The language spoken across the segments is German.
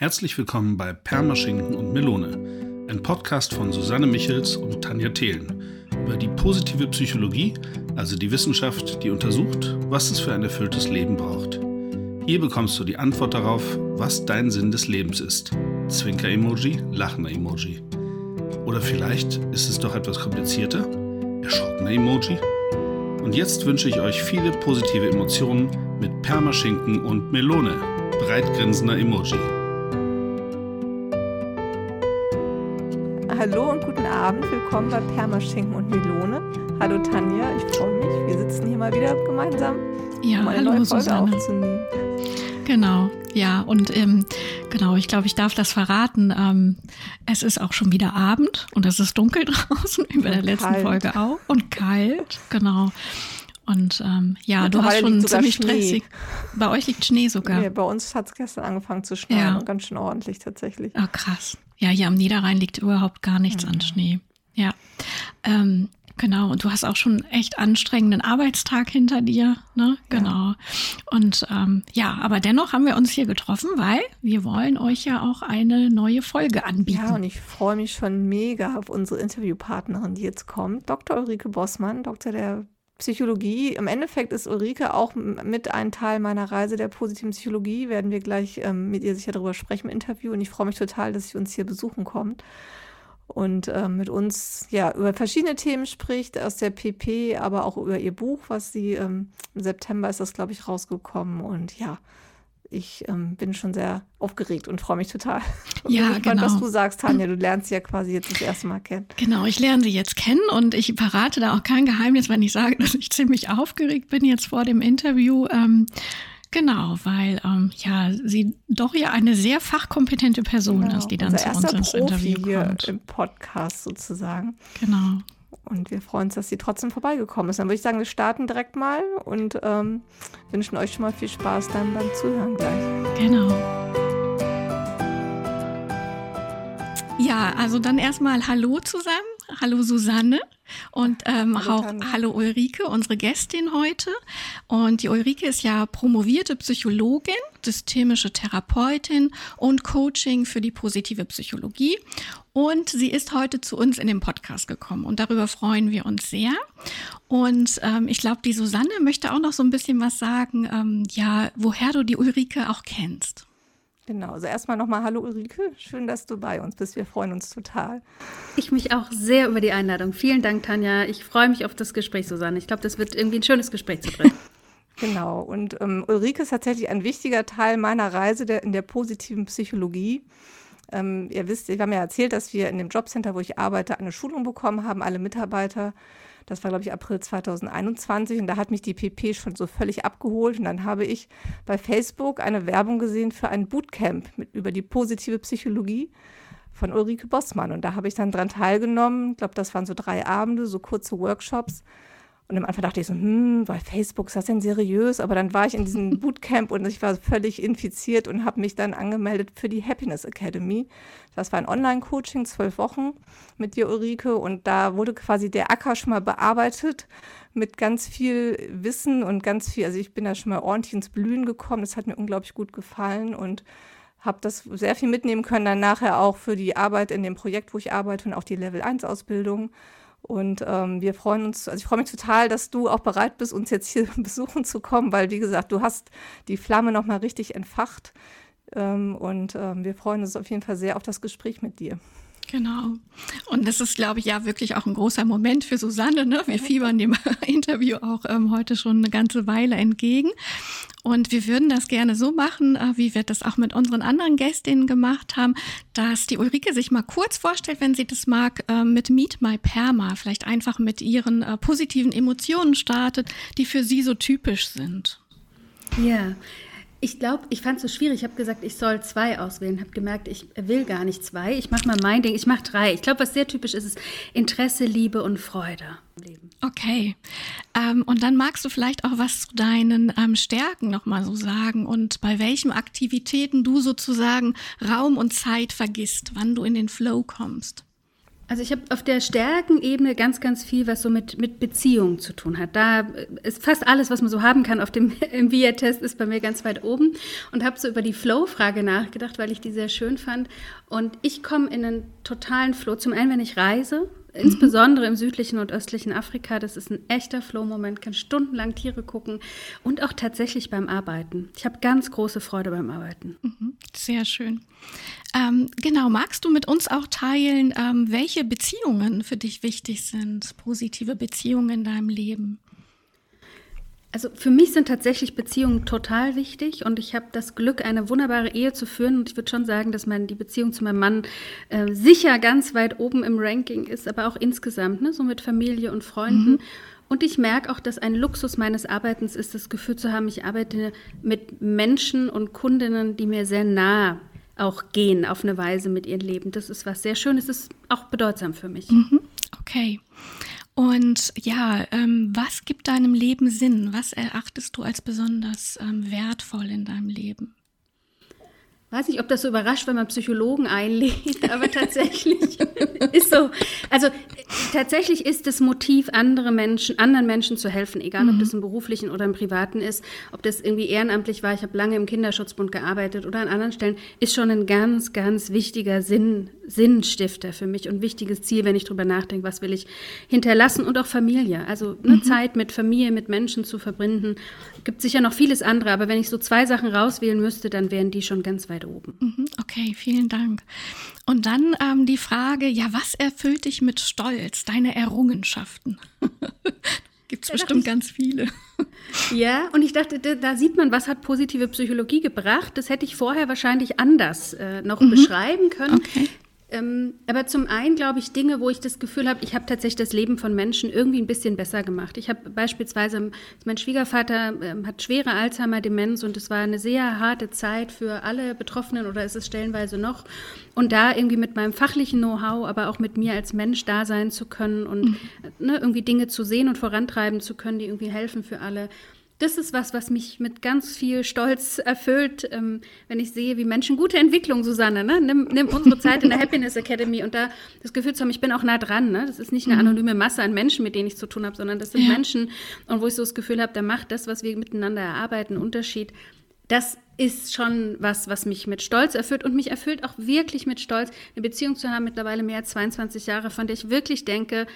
Herzlich willkommen bei Permaschinken und Melone, ein Podcast von Susanne Michels und Tanja Thelen über die positive Psychologie, also die Wissenschaft, die untersucht, was es für ein erfülltes Leben braucht. Hier bekommst du die Antwort darauf, was dein Sinn des Lebens ist. Zwinker-Emoji, lachender Emoji. Oder vielleicht ist es doch etwas komplizierter? Erschrockener Emoji? Und jetzt wünsche ich euch viele positive Emotionen mit Permaschinken und Melone, breitgrinsender Emoji. Hallo und guten Abend. Willkommen bei Permaschinken und Melone. Hallo Tanja, ich freue mich. Wir sitzen hier mal wieder gemeinsam, ja, um eine hallo, neue Folge Susanne. aufzunehmen. Genau, ja, und ähm, genau, ich glaube, ich darf das verraten. Ähm, es ist auch schon wieder Abend und es ist dunkel draußen, wie bei der letzten kalt. Folge auch. Und kalt, genau. Und ähm, ja, du hast schon ziemlich Schnee. stressig. Bei euch liegt Schnee sogar. Nee, bei uns hat es gestern angefangen zu schneien Ja. ganz schön ordentlich tatsächlich. Ah, krass. Ja, hier am Niederrhein liegt überhaupt gar nichts Mhm. an Schnee. Ja. Ähm, genau. Und du hast auch schon echt anstrengenden Arbeitstag hinter dir, ne? Genau. Und ähm, ja, aber dennoch haben wir uns hier getroffen, weil wir wollen euch ja auch eine neue Folge anbieten. Ja, und ich freue mich schon mega auf unsere Interviewpartnerin, die jetzt kommt. Dr. Ulrike Bossmann, Doktor der Psychologie. Im Endeffekt ist Ulrike auch mit ein Teil meiner Reise der positiven Psychologie. Werden wir gleich ähm, mit ihr sicher darüber sprechen im Interview. Und ich freue mich total, dass sie uns hier besuchen kommt und ähm, mit uns ja über verschiedene Themen spricht aus der PP, aber auch über ihr Buch, was sie ähm, im September ist das, glaube ich, rausgekommen. Und ja, ich ähm, bin schon sehr aufgeregt und freue mich total. Ja, bin gespannt, was genau. du sagst, Tanja. Du lernst sie ja quasi jetzt das erste Mal kennen. Genau, ich lerne sie jetzt kennen und ich verrate da auch kein Geheimnis, wenn ich sage, dass ich ziemlich aufgeregt bin jetzt vor dem Interview. Ähm, genau, weil ähm, ja sie doch ja eine sehr fachkompetente Person Genau, ist, die dann zu uns ins Profi Interview hier kommt. im Podcast sozusagen. Genau. Und wir freuen uns, dass sie trotzdem vorbeigekommen ist. Dann würde ich sagen, wir starten direkt mal und ähm, wünschen euch schon mal viel Spaß dann beim Zuhören gleich. Genau. Ja, also dann erstmal Hallo zusammen. Hallo Susanne und ähm, Hallo auch Tanja. Hallo Ulrike, unsere Gästin heute. Und die Ulrike ist ja promovierte Psychologin, systemische Therapeutin und Coaching für die positive Psychologie. Und sie ist heute zu uns in den Podcast gekommen und darüber freuen wir uns sehr. Und ähm, ich glaube, die Susanne möchte auch noch so ein bisschen was sagen, ähm, ja, woher du die Ulrike auch kennst. Genau, also erstmal nochmal Hallo Ulrike, schön, dass du bei uns bist. Wir freuen uns total. Ich mich auch sehr über die Einladung. Vielen Dank, Tanja. Ich freue mich auf das Gespräch, Susanne. Ich glaube, das wird irgendwie ein schönes Gespräch zu dritt. Genau, und ähm, Ulrike ist tatsächlich ein wichtiger Teil meiner Reise der, in der positiven Psychologie. Ähm, ihr wisst, wir haben ja erzählt, dass wir in dem Jobcenter, wo ich arbeite, eine Schulung bekommen haben, alle Mitarbeiter. Das war, glaube ich, April 2021 und da hat mich die PP schon so völlig abgeholt. Und dann habe ich bei Facebook eine Werbung gesehen für ein Bootcamp mit, über die positive Psychologie von Ulrike Bossmann. Und da habe ich dann dran teilgenommen. Ich glaube, das waren so drei Abende, so kurze Workshops. Und am Anfang dachte ich so, hm, bei Facebook ist das denn seriös? Aber dann war ich in diesem Bootcamp und ich war völlig infiziert und habe mich dann angemeldet für die Happiness Academy. Das war ein Online-Coaching, zwölf Wochen mit dir, Ulrike. Und da wurde quasi der Acker schon mal bearbeitet mit ganz viel Wissen und ganz viel, also ich bin da schon mal ordentlich ins Blühen gekommen. Das hat mir unglaublich gut gefallen und habe das sehr viel mitnehmen können, dann nachher auch für die Arbeit in dem Projekt, wo ich arbeite und auch die Level-1-Ausbildung. Und ähm, wir freuen uns, also ich freue mich total, dass du auch bereit bist, uns jetzt hier besuchen zu kommen, weil wie gesagt, du hast die Flamme nochmal richtig entfacht. Ähm, und ähm, wir freuen uns auf jeden Fall sehr auf das Gespräch mit dir. Genau. Und das ist, glaube ich, ja wirklich auch ein großer Moment für Susanne. Ne? Wir fiebern dem Interview auch ähm, heute schon eine ganze Weile entgegen. Und wir würden das gerne so machen, äh, wie wir das auch mit unseren anderen Gästinnen gemacht haben, dass die Ulrike sich mal kurz vorstellt, wenn sie das mag, äh, mit Meet My Perma, vielleicht einfach mit ihren äh, positiven Emotionen startet, die für sie so typisch sind. Ja, ich glaube, ich fand es so schwierig. Ich habe gesagt, ich soll zwei auswählen. Habe gemerkt, ich will gar nicht zwei. Ich mache mal mein Ding. Ich mache drei. Ich glaube, was sehr typisch ist, ist Interesse, Liebe und Freude im Leben. Okay. Ähm, und dann magst du vielleicht auch was zu deinen ähm, Stärken nochmal so sagen und bei welchen Aktivitäten du sozusagen Raum und Zeit vergisst, wann du in den Flow kommst. Also ich habe auf der Stärkenebene ganz, ganz viel, was so mit, mit Beziehungen zu tun hat. Da ist fast alles, was man so haben kann auf dem MBA-Test, ist bei mir ganz weit oben. Und habe so über die Flow-Frage nachgedacht, weil ich die sehr schön fand. Und ich komme in einen totalen Flow. Zum einen, wenn ich reise, insbesondere im südlichen und östlichen Afrika. Das ist ein echter Flow-Moment, kann stundenlang Tiere gucken und auch tatsächlich beim Arbeiten. Ich habe ganz große Freude beim Arbeiten. Mhm, sehr schön. Ähm, genau, magst du mit uns auch teilen, ähm, welche Beziehungen für dich wichtig sind, positive Beziehungen in deinem Leben? Also für mich sind tatsächlich Beziehungen total wichtig und ich habe das Glück, eine wunderbare Ehe zu führen. Und ich würde schon sagen, dass mein, die Beziehung zu meinem Mann äh, sicher ganz weit oben im Ranking ist, aber auch insgesamt, ne, so mit Familie und Freunden. Mhm. Und ich merke auch, dass ein Luxus meines Arbeitens ist, das Gefühl zu haben, ich arbeite mit Menschen und Kundinnen, die mir sehr nah auch gehen auf eine Weise mit ihrem Leben. Das ist was sehr Schönes, ist auch bedeutsam für mich. Mhm. Okay. Und ja, ähm, was gibt deinem Leben Sinn? Was erachtest du als besonders ähm, wertvoll in deinem Leben? Weiß nicht, ob das so überrascht, wenn man Psychologen einlädt, aber tatsächlich ist so. Also tatsächlich ist das Motiv, andere Menschen, anderen Menschen zu helfen, egal mhm. ob das im beruflichen oder im privaten ist, ob das irgendwie ehrenamtlich war, ich habe lange im Kinderschutzbund gearbeitet oder an anderen Stellen, ist schon ein ganz, ganz wichtiger Sinn, Sinnstifter für mich und wichtiges Ziel, wenn ich drüber nachdenke, was will ich hinterlassen und auch Familie. Also eine mhm. Zeit mit Familie, mit Menschen zu verbinden. Gibt sicher noch vieles andere, aber wenn ich so zwei Sachen rauswählen müsste, dann wären die schon ganz weit weit oben. Mhm, okay, vielen Dank. Und dann ähm, die Frage, ja, was erfüllt dich mit Stolz, deine Errungenschaften? Gibt es bestimmt ich, ganz viele. Ja, und ich dachte, da, da, sieht man, was hat positive Psychologie gebracht. Das hätte ich vorher wahrscheinlich anders äh, noch mhm. beschreiben können. Okay. Ähm, aber zum einen glaube ich Dinge, wo ich das Gefühl habe, ich habe tatsächlich das Leben von Menschen irgendwie ein bisschen besser gemacht. Ich habe beispielsweise, mein Schwiegervater äh, hat schwere Alzheimer-Demenz und es war eine sehr harte Zeit für alle Betroffenen oder ist es stellenweise noch. Und da irgendwie mit meinem fachlichen Know-how, aber auch mit mir als Mensch da sein zu können und mhm. ne, irgendwie Dinge zu sehen und vorantreiben zu können, die irgendwie helfen für alle das ist was, was mich mit ganz viel Stolz erfüllt, ähm, wenn ich sehe, wie Menschen gute Entwicklung, Susanne, ne? nimm, nimm unsere Zeit in der Happiness Academy und da das Gefühl zu haben, ich bin auch nah dran. Ne? Das ist nicht eine mhm. anonyme Masse an Menschen, mit denen ich zu tun habe, sondern das sind ja. Menschen und wo ich so das Gefühl habe, da macht das, was wir miteinander erarbeiten, einen Unterschied. Das ist schon was, was mich mit Stolz erfüllt und mich erfüllt auch wirklich mit Stolz, eine Beziehung zu haben, mittlerweile mehr als 22 Jahre, von der ich wirklich denke,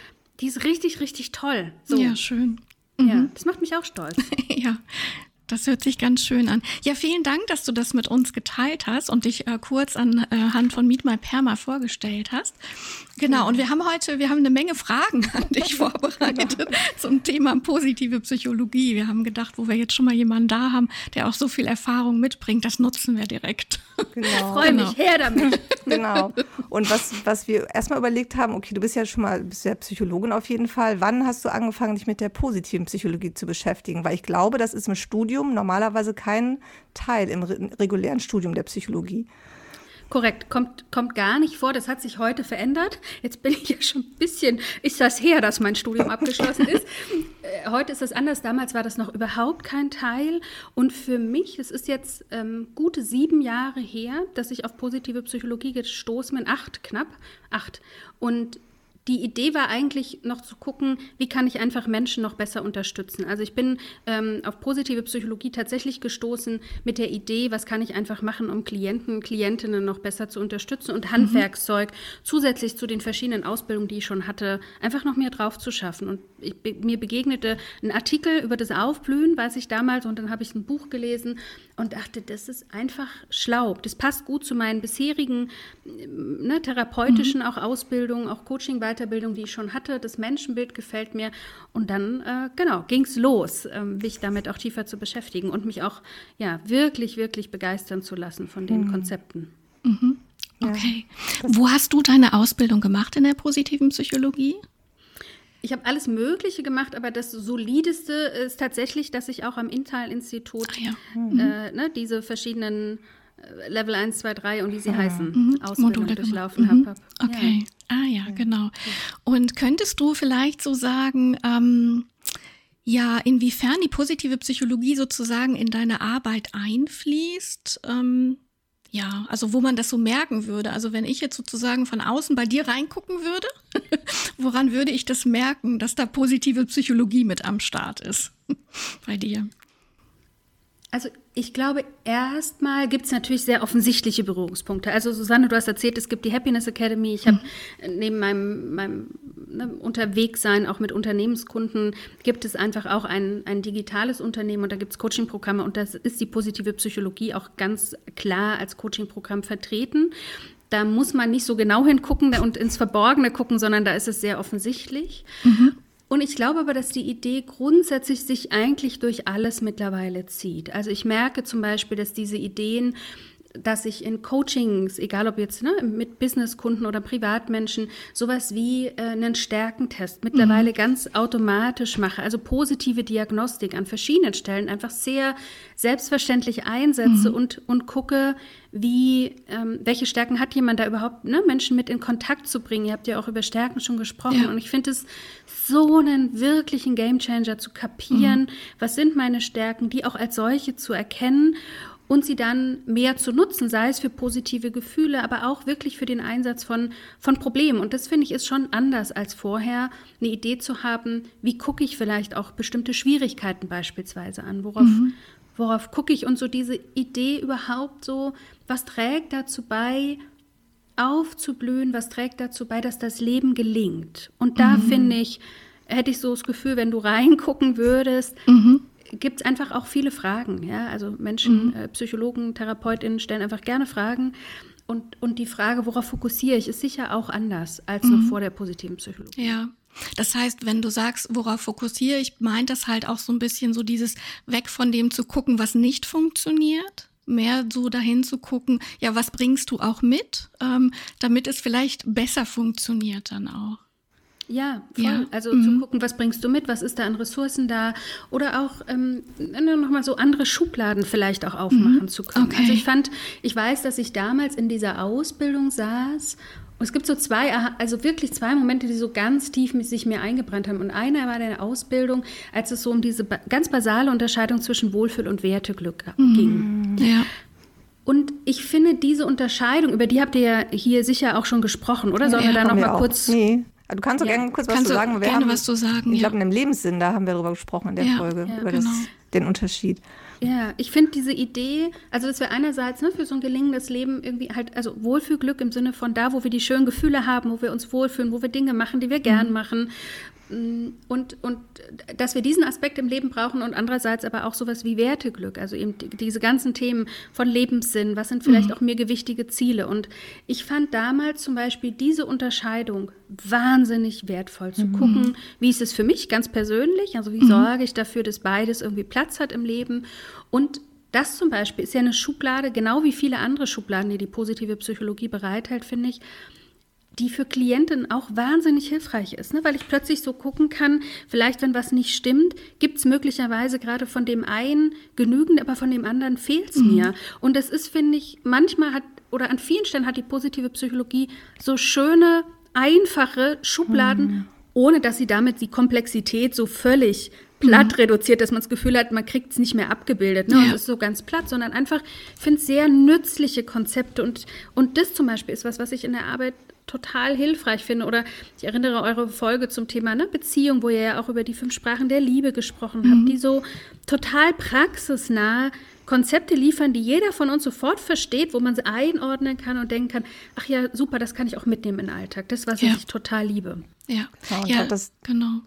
die ist richtig, richtig toll. So. Ja, schön. Ja, mhm. das macht mich auch stolz. ja, das hört sich ganz schön an. Ja, vielen Dank, dass du das mit uns geteilt hast und dich äh, kurz anhand äh, von Meet My Perma vorgestellt hast. Genau, und wir haben heute, wir haben eine Menge Fragen an dich vorbereitet genau. zum Thema positive Psychologie. Wir haben gedacht, wo wir jetzt schon mal jemanden da haben, der auch so viel Erfahrung mitbringt, das nutzen wir direkt. Genau. Ich freue genau. mich, her damit. Genau. Und was, was wir erstmal überlegt haben, okay, du bist ja schon mal, bist ja Psychologin auf jeden Fall. Wann hast du angefangen, dich mit der positiven Psychologie zu beschäftigen? Weil ich glaube, das ist im Studium normalerweise kein Teil im regulären Studium der Psychologie. Korrekt, kommt, kommt gar nicht vor. Das hat sich heute verändert. Jetzt bin ich ja schon ein bisschen, ist das her, dass mein Studium abgeschlossen ist. Äh, heute ist das anders. Damals war das noch überhaupt kein Teil. Und für mich, es ist jetzt ähm, gute sieben Jahre her, dass ich auf positive Psychologie gestoßen bin. Acht knapp, acht. Und die Idee war eigentlich noch zu gucken, wie kann ich einfach Menschen noch besser unterstützen. Also ich bin ähm, auf positive Psychologie tatsächlich gestoßen mit der Idee, was kann ich einfach machen, um Klienten, Klientinnen noch besser zu unterstützen und Handwerkszeug mhm. zusätzlich zu den verschiedenen Ausbildungen, die ich schon hatte, einfach noch mehr drauf zu schaffen. Und ich, mir begegnete ein Artikel über das Aufblühen, weiß ich damals, und dann habe ich ein Buch gelesen und dachte, das ist einfach schlau. Das passt gut zu meinen bisherigen ne, therapeutischen mhm. auch Ausbildungen, auch Coaching-Weiterbildung, die ich schon hatte. Das Menschenbild gefällt mir. Und dann, äh, genau, ging es los, äh, mich damit auch tiefer zu beschäftigen und mich auch ja, wirklich, wirklich begeistern zu lassen von den mhm. Konzepten. Mhm. Okay. Ja. Wo hast du deine Ausbildung gemacht in der positiven Psychologie? Ich habe alles Mögliche gemacht, aber das Solideste ist tatsächlich, dass ich auch am Intal-Institut ah, ja. mhm. äh, ne, diese verschiedenen äh, Level 1, 2, 3 und wie sie mhm. heißen, mhm. Ausbildungen durchlaufen mhm. habe. Okay. Ja. Ah ja, genau. Und könntest du vielleicht so sagen, ähm, ja, inwiefern die positive Psychologie sozusagen in deine Arbeit einfließt? Ähm, Ja, also wo man das so merken würde. Also wenn ich jetzt sozusagen von außen bei dir reingucken würde, woran würde ich das merken, dass da positive Psychologie mit am Start ist bei dir? Also ich glaube, erstmal gibt es natürlich sehr offensichtliche Berührungspunkte. Also Susanne, du hast erzählt, es gibt die Happiness Academy. Ich habe mhm. neben meinem, meinem ne, Unterwegssein auch mit Unternehmenskunden, gibt es einfach auch ein, ein digitales Unternehmen und da gibt es Coachingprogramme und das ist die positive Psychologie auch ganz klar als Coachingprogramm vertreten. Da muss man nicht so genau hingucken und ins Verborgene gucken, sondern da ist es sehr offensichtlich. Mhm. Und ich glaube aber, dass die Idee grundsätzlich sich eigentlich durch alles mittlerweile zieht. Also ich merke zum Beispiel, dass diese Ideen dass ich in Coachings, egal ob jetzt ne, mit Businesskunden oder Privatmenschen, sowas wie äh, einen Stärkentest mittlerweile mhm. ganz automatisch mache. Also positive Diagnostik an verschiedenen Stellen einfach sehr selbstverständlich einsetze mhm. und, und gucke, wie, ähm, welche Stärken hat jemand da überhaupt, ne, Menschen mit in Kontakt zu bringen. Ihr habt ja auch über Stärken schon gesprochen. Ja. Und ich finde es so einen wirklichen Gamechanger zu kapieren, mhm. was sind meine Stärken, die auch als solche zu erkennen und sie dann mehr zu nutzen, sei es für positive Gefühle, aber auch wirklich für den Einsatz von, von Problemen. Und das finde ich ist schon anders als vorher, eine Idee zu haben, wie gucke ich vielleicht auch bestimmte Schwierigkeiten beispielsweise an, worauf, mhm. worauf gucke ich und so diese Idee überhaupt so, was trägt dazu bei, aufzublühen, was trägt dazu bei, dass das Leben gelingt. Und da mhm. finde ich, hätte ich so das Gefühl, wenn du reingucken würdest, mhm gibt es einfach auch viele Fragen. Ja? Also Menschen, mhm. äh, Psychologen, TherapeutInnen stellen einfach gerne Fragen. Und, und die Frage, worauf fokussiere ich, ist sicher auch anders als mhm. noch vor der positiven Psychologie. Ja. Das heißt, wenn du sagst, worauf fokussiere ich, meint das halt auch so ein bisschen so dieses weg von dem zu gucken, was nicht funktioniert, mehr so dahin zu gucken, ja, was bringst du auch mit, ähm, damit es vielleicht besser funktioniert dann auch. Ja, voll. Ja. Also mhm. zu gucken, was bringst du mit, was ist da an Ressourcen da oder auch ähm, nochmal so andere Schubladen vielleicht auch aufmachen mhm. zu können. Okay. Also ich fand, ich weiß, dass ich damals in dieser Ausbildung saß und es gibt so zwei, also wirklich zwei Momente, die so ganz tief mit sich mir eingebrannt haben. Und einer war in der Ausbildung, als es so um diese ganz basale Unterscheidung zwischen Wohlfühl und Werteglück mhm. ging. Ja. Und ich finde diese Unterscheidung, über die habt ihr ja hier sicher auch schon gesprochen, oder? Sollen ja, wir da noch mal kurz? Nee. Du kannst doch ja. gerne kurz was zu sagen. Wir gerne haben, was zu sagen. Ich glaube, in dem Lebenssinn, da haben wir darüber gesprochen in der ja, Folge, ja, über genau. das, den Unterschied. Ja, ich finde diese Idee, also dass wir einerseits ne, für so ein gelingendes Leben irgendwie halt, also Wohlfühlglück im Sinne von da, wo wir die schönen Gefühle haben, wo wir uns wohlfühlen, wo wir Dinge machen, die wir gern mhm. machen, und, und dass wir diesen Aspekt im Leben brauchen und andererseits aber auch sowas wie Werteglück, also eben diese ganzen Themen von Lebenssinn, was sind vielleicht mhm. auch mir gewichtige Ziele. Und ich fand damals zum Beispiel diese Unterscheidung wahnsinnig wertvoll zu mhm. gucken, wie ist es für mich ganz persönlich, also wie mhm. sorge ich dafür, dass beides irgendwie Platz hat im Leben und das zum Beispiel ist ja eine Schublade, genau wie viele andere Schubladen, die die positive Psychologie bereithält, finde ich, die für Klienten auch wahnsinnig hilfreich ist, ne? weil ich plötzlich so gucken kann, vielleicht wenn was nicht stimmt, gibt es möglicherweise gerade von dem einen genügend, aber von dem anderen fehlt es mhm. mir. Und das ist, finde ich, manchmal hat, oder an vielen Stellen hat die positive Psychologie so schöne, einfache Schubladen, mhm. ohne dass sie damit die Komplexität so völlig platt mhm. reduziert, dass man das Gefühl hat, man kriegt es nicht mehr abgebildet. Ne? Ja. Und es ist so ganz platt, sondern einfach, ich finde sehr nützliche Konzepte. Und, und das zum Beispiel ist was, was ich in der Arbeit total hilfreich finde. Oder ich erinnere eure Folge zum Thema ne, Beziehung, wo ihr ja auch über die fünf Sprachen der Liebe gesprochen habt, mhm. die so total praxisnah Konzepte liefern, die jeder von uns sofort versteht, wo man sie einordnen kann und denken kann, ach ja, super, das kann ich auch mitnehmen in den Alltag. Das, was ja. ich total liebe. Ja, ja, ja das, genau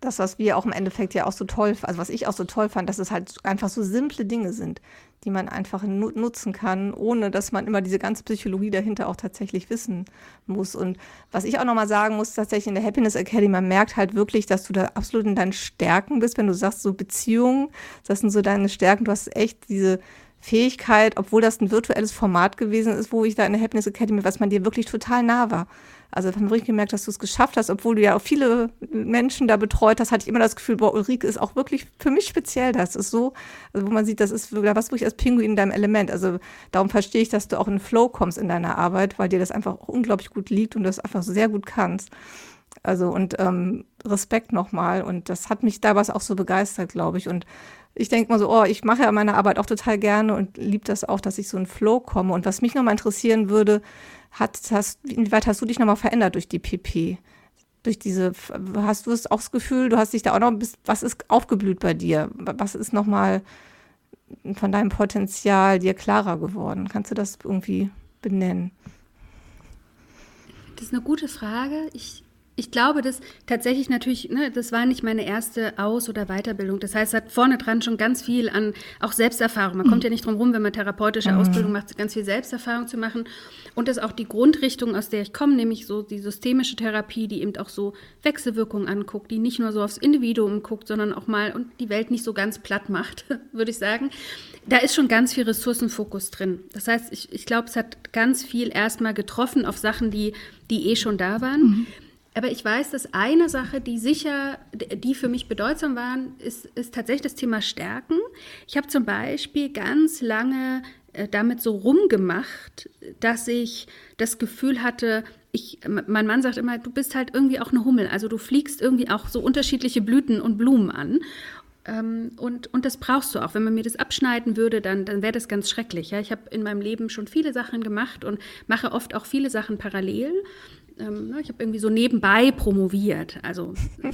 das, was wir auch im Endeffekt ja auch so toll, also was ich auch so toll fand, dass es halt einfach so simple Dinge sind, die man einfach nutzen kann, ohne dass man immer diese ganze Psychologie dahinter auch tatsächlich wissen muss. Und was ich auch nochmal sagen muss, tatsächlich in der Happiness Academy, man merkt halt wirklich, dass du da absolut in deinen Stärken bist, wenn du sagst, so Beziehungen, das sind so deine Stärken, du hast echt diese Fähigkeit, obwohl das ein virtuelles Format gewesen ist, wo ich da in der Happiness Academy, was man dir wirklich total nah war. Also haben wirklich gemerkt, dass du es geschafft hast, obwohl du ja auch viele Menschen da betreut hast, hatte ich immer das Gefühl, boah, Ulrike ist auch wirklich für mich speziell. Das ist so, also wo man sieht, das ist was wirklich als Pinguin in deinem Element. Also darum verstehe ich, dass du auch in Flow kommst in deiner Arbeit, weil dir das einfach auch unglaublich gut liegt und das einfach sehr gut kannst. Also und ähm, Respekt nochmal. Und das hat mich damals auch so begeistert, glaube ich. Und ich denke mal so, oh, ich mache ja meine Arbeit auch total gerne und liebe das auch, dass ich so in Flow komme. Und was mich nochmal interessieren würde, hat, hast, inwieweit hast du dich nochmal verändert durch die PP? Durch diese, hast du es auch das Gefühl, du hast dich da auch noch, was ist aufgeblüht bei dir? Was ist nochmal von deinem Potenzial dir klarer geworden? Kannst du das irgendwie benennen? Das ist eine gute Frage. Ich ich glaube, dass tatsächlich natürlich, ne, das war nicht meine erste Aus- oder Weiterbildung. Das heißt, es hat vorne dran schon ganz viel an auch Selbsterfahrung. Man mhm. kommt ja nicht drum rum, wenn man therapeutische mhm. Ausbildung macht, ganz viel Selbsterfahrung zu machen. Und das ist auch die Grundrichtung, aus der ich komme, nämlich so die systemische Therapie, die eben auch so Wechselwirkungen anguckt, die nicht nur so aufs Individuum guckt, sondern auch mal und die Welt nicht so ganz platt macht, würde ich sagen. Da ist schon ganz viel Ressourcenfokus drin. Das heißt, ich, ich glaube, es hat ganz viel erstmal getroffen auf Sachen, die, die eh schon da waren. Mhm. Aber ich weiß, dass eine Sache, die sicher, die für mich bedeutsam waren, ist, ist tatsächlich das Thema Stärken. Ich habe zum Beispiel ganz lange äh, damit so rumgemacht, dass ich das Gefühl hatte, ich, mein Mann sagt immer, du bist halt irgendwie auch eine Hummel. Also du fliegst irgendwie auch so unterschiedliche Blüten und Blumen an. Ähm, und, und das brauchst du auch. Wenn man mir das abschneiden würde, dann, dann wäre das ganz schrecklich. Ja? Ich habe in meinem Leben schon viele Sachen gemacht und mache oft auch viele Sachen parallel ähm, ne, ich habe irgendwie so nebenbei promoviert. Also äh,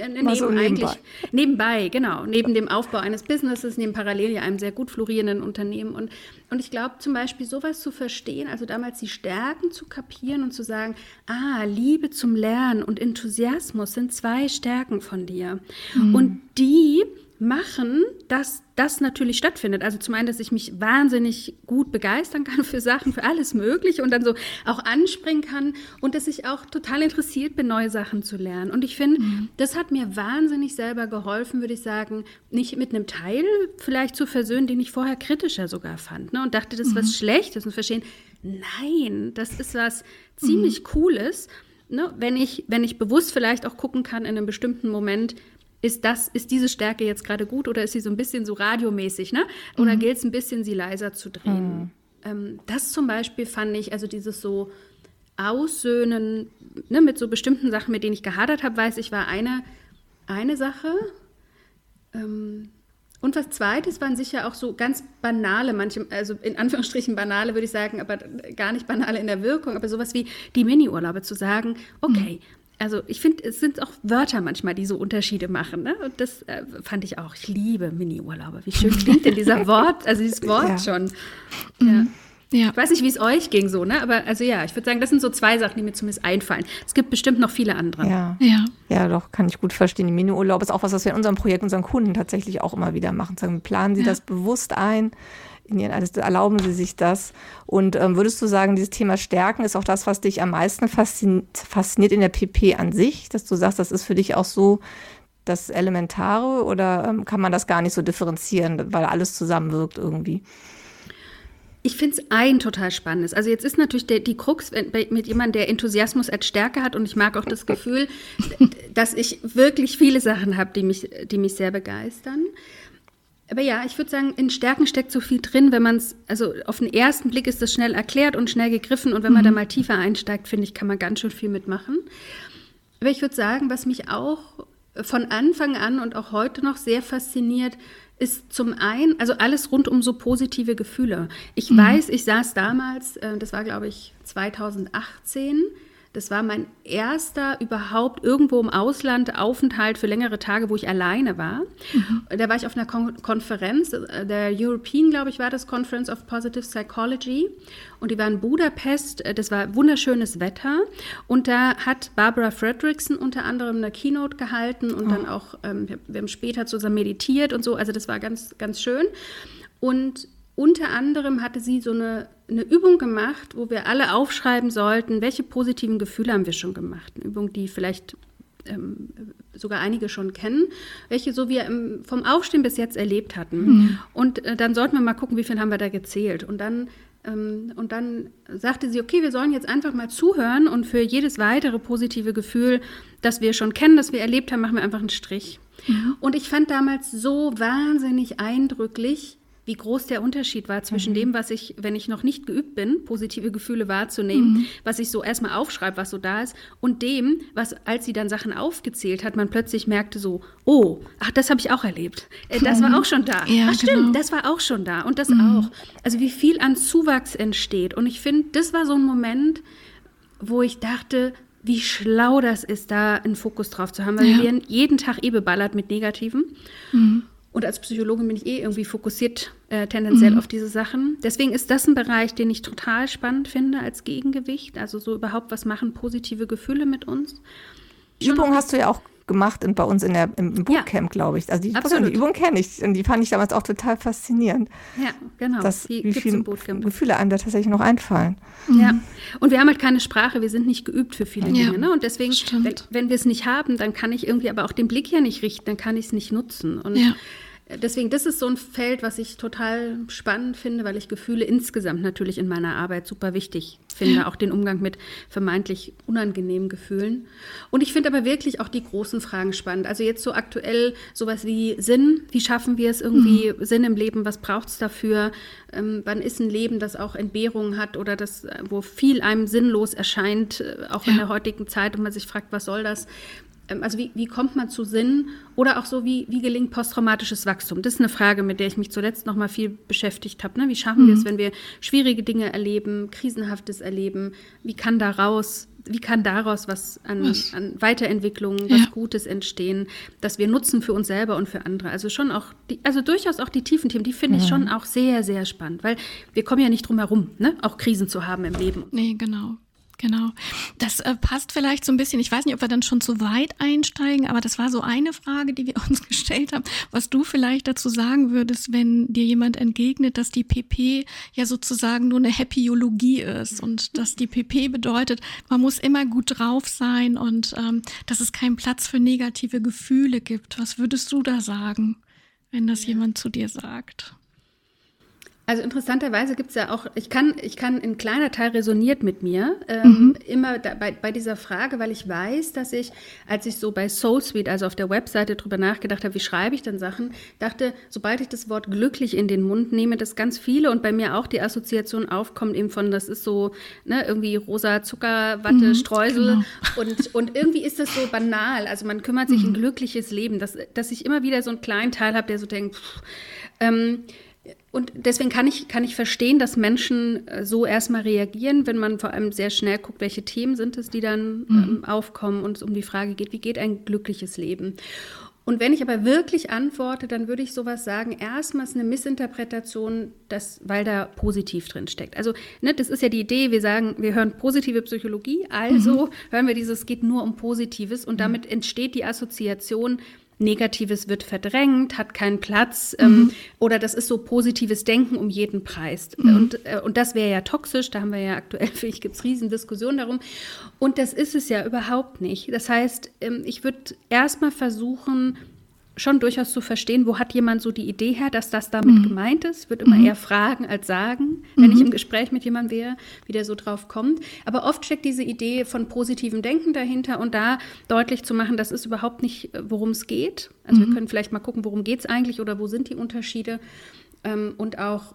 äh, neben so nebenbei. nebenbei, genau, neben dem Aufbau eines Businesses, neben parallel ja einem sehr gut florierenden Unternehmen. Und, und ich glaube zum Beispiel sowas zu verstehen, also damals die Stärken zu kapieren und zu sagen, ah, Liebe zum Lernen und Enthusiasmus sind zwei Stärken von dir. Mhm. Und die machen, dass das natürlich stattfindet. Also zum einen, dass ich mich wahnsinnig gut begeistern kann für Sachen, für alles Mögliche und dann so auch anspringen kann und dass ich auch total interessiert bin, neue Sachen zu lernen. Und ich finde, mhm. das hat mir wahnsinnig selber geholfen, würde ich sagen, nicht mit einem Teil vielleicht zu versöhnen, den ich vorher kritischer sogar fand ne? und dachte, das ist mhm. was Schlechtes und verstehen, nein, das ist was ziemlich mhm. Cooles. Ne? wenn, ich, wenn ich bewusst vielleicht auch gucken kann in einem bestimmten Moment, ist das, ist diese Stärke jetzt gerade gut oder ist sie so ein bisschen so radiomäßig, ne? Oder mhm. gilt es ein bisschen, sie leiser zu drehen? Mhm. Ähm, das zum Beispiel fand ich, also dieses so Aussöhnen, ne, mit so bestimmten Sachen, mit denen ich gehadert habe, weiß ich, war eine, eine Sache. Ähm, und was zweites waren sicher auch so ganz banale, manche, also in Anführungsstrichen banale würde ich sagen, aber gar nicht banale in der Wirkung, aber sowas wie die Mini-Urlaube zu sagen, okay, mhm also ich finde, es sind auch Wörter manchmal, die so Unterschiede machen. Ne? Und das äh, fand ich auch. Ich liebe Mini-Urlaube. Wie schön klingt denn dieser Wort, also dieses Wort ja. schon. Ja. Ja. Ich weiß nicht, wie es euch ging so, ne? Aber also ja, ich würde sagen, das sind so zwei Sachen, die mir zumindest einfallen. Es gibt bestimmt noch viele andere. Ja, ja. ja doch, kann ich gut verstehen. Die Mini-Urlaub ist auch was, was wir in unserem Projekt unseren Kunden tatsächlich auch immer wieder machen. Sagen, planen Sie ja. das bewusst ein in ihren alles erlauben sie sich das. Und ähm, würdest du sagen, dieses Thema Stärken ist auch das, was dich am meisten fasziniert, fasziniert in der PP an sich, dass du sagst, das ist für dich auch so das Elementare oder ähm, kann man das gar nicht so differenzieren, weil alles zusammenwirkt irgendwie? Ich finde es ein total spannendes. Also jetzt ist natürlich der, die Krux mit jemandem, der Enthusiasmus als Stärke hat und ich mag auch das Gefühl, dass ich wirklich viele Sachen habe, die mich, die mich sehr begeistern. Aber ja, ich würde sagen, in Stärken steckt so viel drin, wenn man es, also auf den ersten Blick ist das schnell erklärt und schnell gegriffen und wenn man mhm. da mal tiefer einsteigt, finde ich, kann man ganz schön viel mitmachen. Aber ich würde sagen, was mich auch von Anfang an und auch heute noch sehr fasziniert, ist zum einen, also alles rund um so positive Gefühle. Ich mhm. weiß, ich saß damals, äh, das war glaube ich 2018, das war mein erster überhaupt irgendwo im Ausland Aufenthalt für längere Tage, wo ich alleine war. Mhm. Da war ich auf einer Kon Konferenz, äh, der European, glaube ich, war das Conference of Positive Psychology. Und die war in Budapest. Äh, das war wunderschönes Wetter. Und da hat Barbara Fredrickson unter anderem eine Keynote gehalten und oh. dann auch, ähm, wir haben später zusammen meditiert und so. Also das war ganz, ganz schön. Und unter anderem hatte sie so eine, eine Übung gemacht, wo wir alle aufschreiben sollten, welche positiven Gefühle haben wir schon gemacht. Eine Übung, die vielleicht ähm, sogar einige schon kennen, welche so wir im, vom Aufstehen bis jetzt erlebt hatten. Mhm. Und äh, dann sollten wir mal gucken, wie viel haben wir da gezählt. Und dann, ähm, und dann sagte sie, okay, wir sollen jetzt einfach mal zuhören und für jedes weitere positive Gefühl, das wir schon kennen, das wir erlebt haben, machen wir einfach einen Strich. Mhm. Und ich fand damals so wahnsinnig eindrücklich, wie groß der Unterschied war zwischen mhm. dem, was ich, wenn ich noch nicht geübt bin, positive Gefühle wahrzunehmen, mhm. was ich so erstmal aufschreibe, was so da ist, und dem, was, als sie dann Sachen aufgezählt hat, man plötzlich merkte so, oh, ach, das habe ich auch erlebt. Äh, das war auch schon da. Ja, ach, stimmt, genau. das war auch schon da. Und das mhm. auch. Also wie viel an Zuwachs entsteht. Und ich finde, das war so ein Moment, wo ich dachte, wie schlau das ist, da einen Fokus drauf zu haben, weil ja. wir jeden Tag eh beballert mit Negativen. Mhm. Und als Psychologin bin ich eh irgendwie fokussiert äh, tendenziell mhm. auf diese Sachen. Deswegen ist das ein Bereich, den ich total spannend finde als Gegengewicht. Also so überhaupt, was machen positive Gefühle mit uns? Übung hast du ja auch gemacht in, bei uns in der, im Bootcamp, ja, glaube ich. Also die, absolut. die Übung kenne ich und die fand ich damals auch total faszinierend. Ja, genau. Das, die wie viele Gefühle einem da tatsächlich noch einfallen. Ja, und wir haben halt keine Sprache, wir sind nicht geübt für viele ja. Dinge. Ne? Und deswegen, wenn, wenn wir es nicht haben, dann kann ich irgendwie aber auch den Blick ja nicht richten, dann kann ich es nicht nutzen. Und ja deswegen, das ist so ein Feld, was ich total spannend finde, weil ich Gefühle insgesamt natürlich in meiner Arbeit super wichtig finde, auch den Umgang mit vermeintlich unangenehmen Gefühlen. Und ich finde aber wirklich auch die großen Fragen spannend. Also jetzt so aktuell sowas wie Sinn, wie schaffen wir es irgendwie, mhm. Sinn im Leben, was braucht es dafür? Ähm, wann ist ein Leben, das auch Entbehrungen hat oder das, wo viel einem sinnlos erscheint, äh, auch ja. in der heutigen Zeit und man sich fragt, was soll das? Ähm, also wie, wie kommt man zu Sinn oder auch so, wie, wie gelingt posttraumatisches Wachstum? Das ist eine Frage, mit der ich mich zuletzt noch mal viel beschäftigt habe. Ne? Wie schaffen mhm. wir es, wenn wir schwierige Dinge erleben, krisenhaftes erleben? Wie kann daraus wie kann daraus was an, was? an Weiterentwicklung, was ja. Gutes entstehen, das wir nutzen für uns selber und für andere? Also schon auch, die, also durchaus auch die tiefen Themen, die finde ich schon auch sehr, sehr spannend, weil wir kommen ja nicht drum herum, ne? auch Krisen zu haben im Leben. Nee, genau. Genau. Das äh, passt vielleicht so ein bisschen. Ich weiß nicht, ob wir dann schon zu weit einsteigen, aber das war so eine Frage, die wir uns gestellt haben, was du vielleicht dazu sagen würdest, wenn dir jemand entgegnet, dass die PP ja sozusagen nur eine Happyologie ist und dass die PP bedeutet, man muss immer gut drauf sein und ähm, dass es keinen Platz für negative Gefühle gibt. Was würdest du da sagen, wenn das ja. jemand zu dir sagt? Also interessanterweise gibt es ja auch, ich kann, ich kann, ein kleiner Teil resoniert mit mir, ähm, mhm. immer da, bei, bei dieser Frage, weil ich weiß, dass ich, als ich so bei Soul Suite, also auf der Webseite drüber nachgedacht habe, wie schreibe ich dann Sachen, dachte, sobald ich das Wort glücklich in den Mund nehme, dass ganz viele und bei mir auch die Assoziation aufkommt eben von, das ist so, ne, irgendwie rosa Zuckerwatte, mhm, Streusel genau. und, und irgendwie ist das so banal, also man kümmert sich mhm. ein glückliches Leben, dass, dass ich immer wieder so einen kleinen Teil habe, der so denkt, pff, ähm, und deswegen kann ich, kann ich verstehen, dass Menschen äh, so erstmal reagieren, wenn man vor allem sehr schnell guckt, welche Themen sind es, die dann mhm. ähm, aufkommen und es um die Frage geht, wie geht ein glückliches Leben? Und wenn ich aber wirklich antworte, dann würde ich sowas sagen, erstmals eine Missinterpretation, dass, weil da positiv drin steckt. Also, ne, das ist ja die Idee, wir sagen, wir hören positive Psychologie, also mhm. hören wir dieses, es geht nur um Positives und mhm. damit entsteht die Assoziation, Negatives wird verdrängt, hat keinen Platz ähm, mhm. oder das ist so positives Denken um jeden Preis. Mhm. Und, äh, und das wäre ja toxisch, da haben wir ja aktuell, finde ich, gibt es Riesendiskussionen darum. Und das ist es ja überhaupt nicht. Das heißt, ähm, ich würde erstmal versuchen, schon durchaus zu verstehen, wo hat jemand so die Idee her, dass das damit mhm. gemeint ist. Ich würde immer mhm. eher fragen als sagen, wenn mhm. ich im Gespräch mit jemandem wäre, wie der so drauf kommt. Aber oft steckt diese Idee von positivem Denken dahinter und da deutlich zu machen, das ist überhaupt nicht, äh, worum es geht. Also wir mhm. können vielleicht mal gucken, worum geht es eigentlich oder wo sind die Unterschiede. Ähm, und auch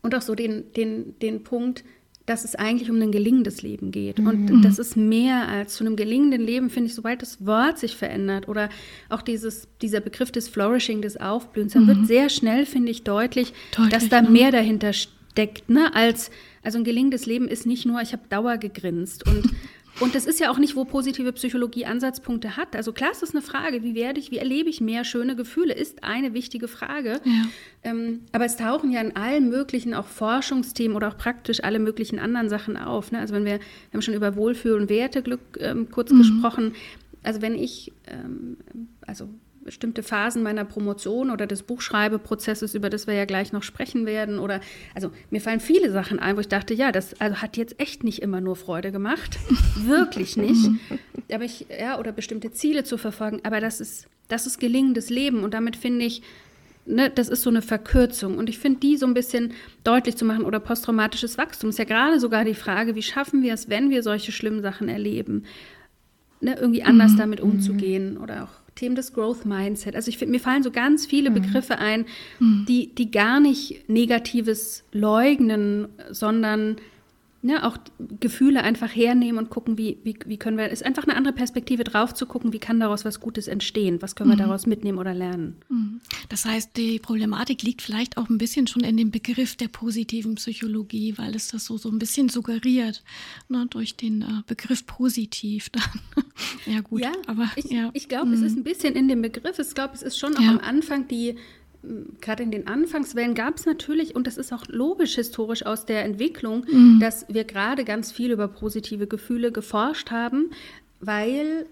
und auch so den, den, den Punkt, dass es eigentlich um ein gelingendes Leben geht. Und mhm. das ist mehr als zu einem gelingenden Leben, finde ich, sobald das Wort sich verändert oder auch dieses, dieser Begriff des Flourishing, des Aufblühens, dann mhm. wird sehr schnell, finde ich, deutlich, deutlich dass da ne? mehr dahinter steckt, ne? als, also ein gelingendes Leben ist nicht nur, ich habe Dauer gegrinst und Und das ist ja auch nicht, wo positive Psychologie Ansatzpunkte hat. Also klar ist das eine Frage, wie werde ich, wie erlebe ich mehr schöne Gefühle, ist eine wichtige Frage. Ja. Ähm, aber es tauchen ja in allen möglichen auch Forschungsthemen oder auch praktisch alle möglichen anderen Sachen auf. Ne? Also wenn wir, wir haben schon über Wohlfühl und Werteglück ähm, kurz mhm. gesprochen. Also wenn ich, ähm, also bestimmte Phasen meiner Promotion oder des Buchschreibeprozesses, über das wir ja gleich noch sprechen werden. Oder also mir fallen viele Sachen ein, wo ich dachte, ja, das also hat jetzt echt nicht immer nur Freude gemacht. Wirklich nicht. Aber ich, ja, oder bestimmte Ziele zu verfolgen. Aber das ist, das ist gelingendes Leben. Und damit finde ich, Ne, das ist so eine Verkürzung. Und ich finde, die so ein bisschen deutlich zu machen oder posttraumatisches Wachstum ist ja gerade sogar die Frage, wie schaffen wir es, wenn wir solche schlimmen Sachen erleben, ne, irgendwie anders mhm. damit umzugehen oder auch Themen des Growth Mindset. Also ich finde, mir fallen so ganz viele mhm. Begriffe ein, mhm. die, die gar nicht Negatives leugnen, sondern ne, auch Gefühle einfach hernehmen und gucken, wie, wie, wie können wir, ist einfach eine andere Perspektive drauf zu gucken, wie kann daraus was Gutes entstehen, was können wir mhm. daraus mitnehmen oder lernen. Mhm. Das heißt, die Problematik liegt vielleicht auch ein bisschen schon in dem Begriff der positiven Psychologie, weil es das so, so ein bisschen suggeriert, ne, durch den äh, Begriff positiv dann. ja gut, ja, aber ich, ja. ich glaube, mhm. es ist ein bisschen in dem Begriff, ich glaube, es ist schon auch ja. am Anfang die gerade in den Anfangswellen gab es natürlich, und das ist auch logisch historisch aus der Entwicklung, mhm. dass wir gerade ganz viel über positive Gefühle geforscht haben, weil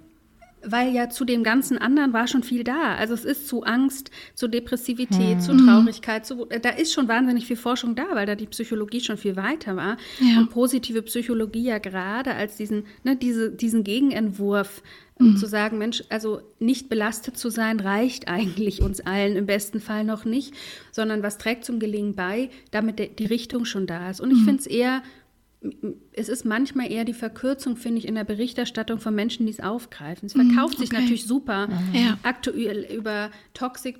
weil ja zu dem ganzen anderen war schon viel da. Also es ist zu Angst, zu Depressivität, mhm. zu Traurigkeit, zu, da ist schon wahnsinnig viel Forschung da, weil da die Psychologie schon viel weiter war. Ja. Und positive Psychologie ja gerade als diesen, ne, diese, diesen Gegenentwurf um mhm. zu sagen, Mensch, also nicht belastet zu sein, reicht eigentlich uns allen im besten Fall noch nicht, sondern was trägt zum Gelingen bei, damit die Richtung schon da ist. Und ich mhm. finde es eher es ist manchmal eher die Verkürzung, finde ich, in der Berichterstattung von Menschen, die es aufgreifen. Es verkauft okay. sich natürlich super ja. aktuell über Toxic,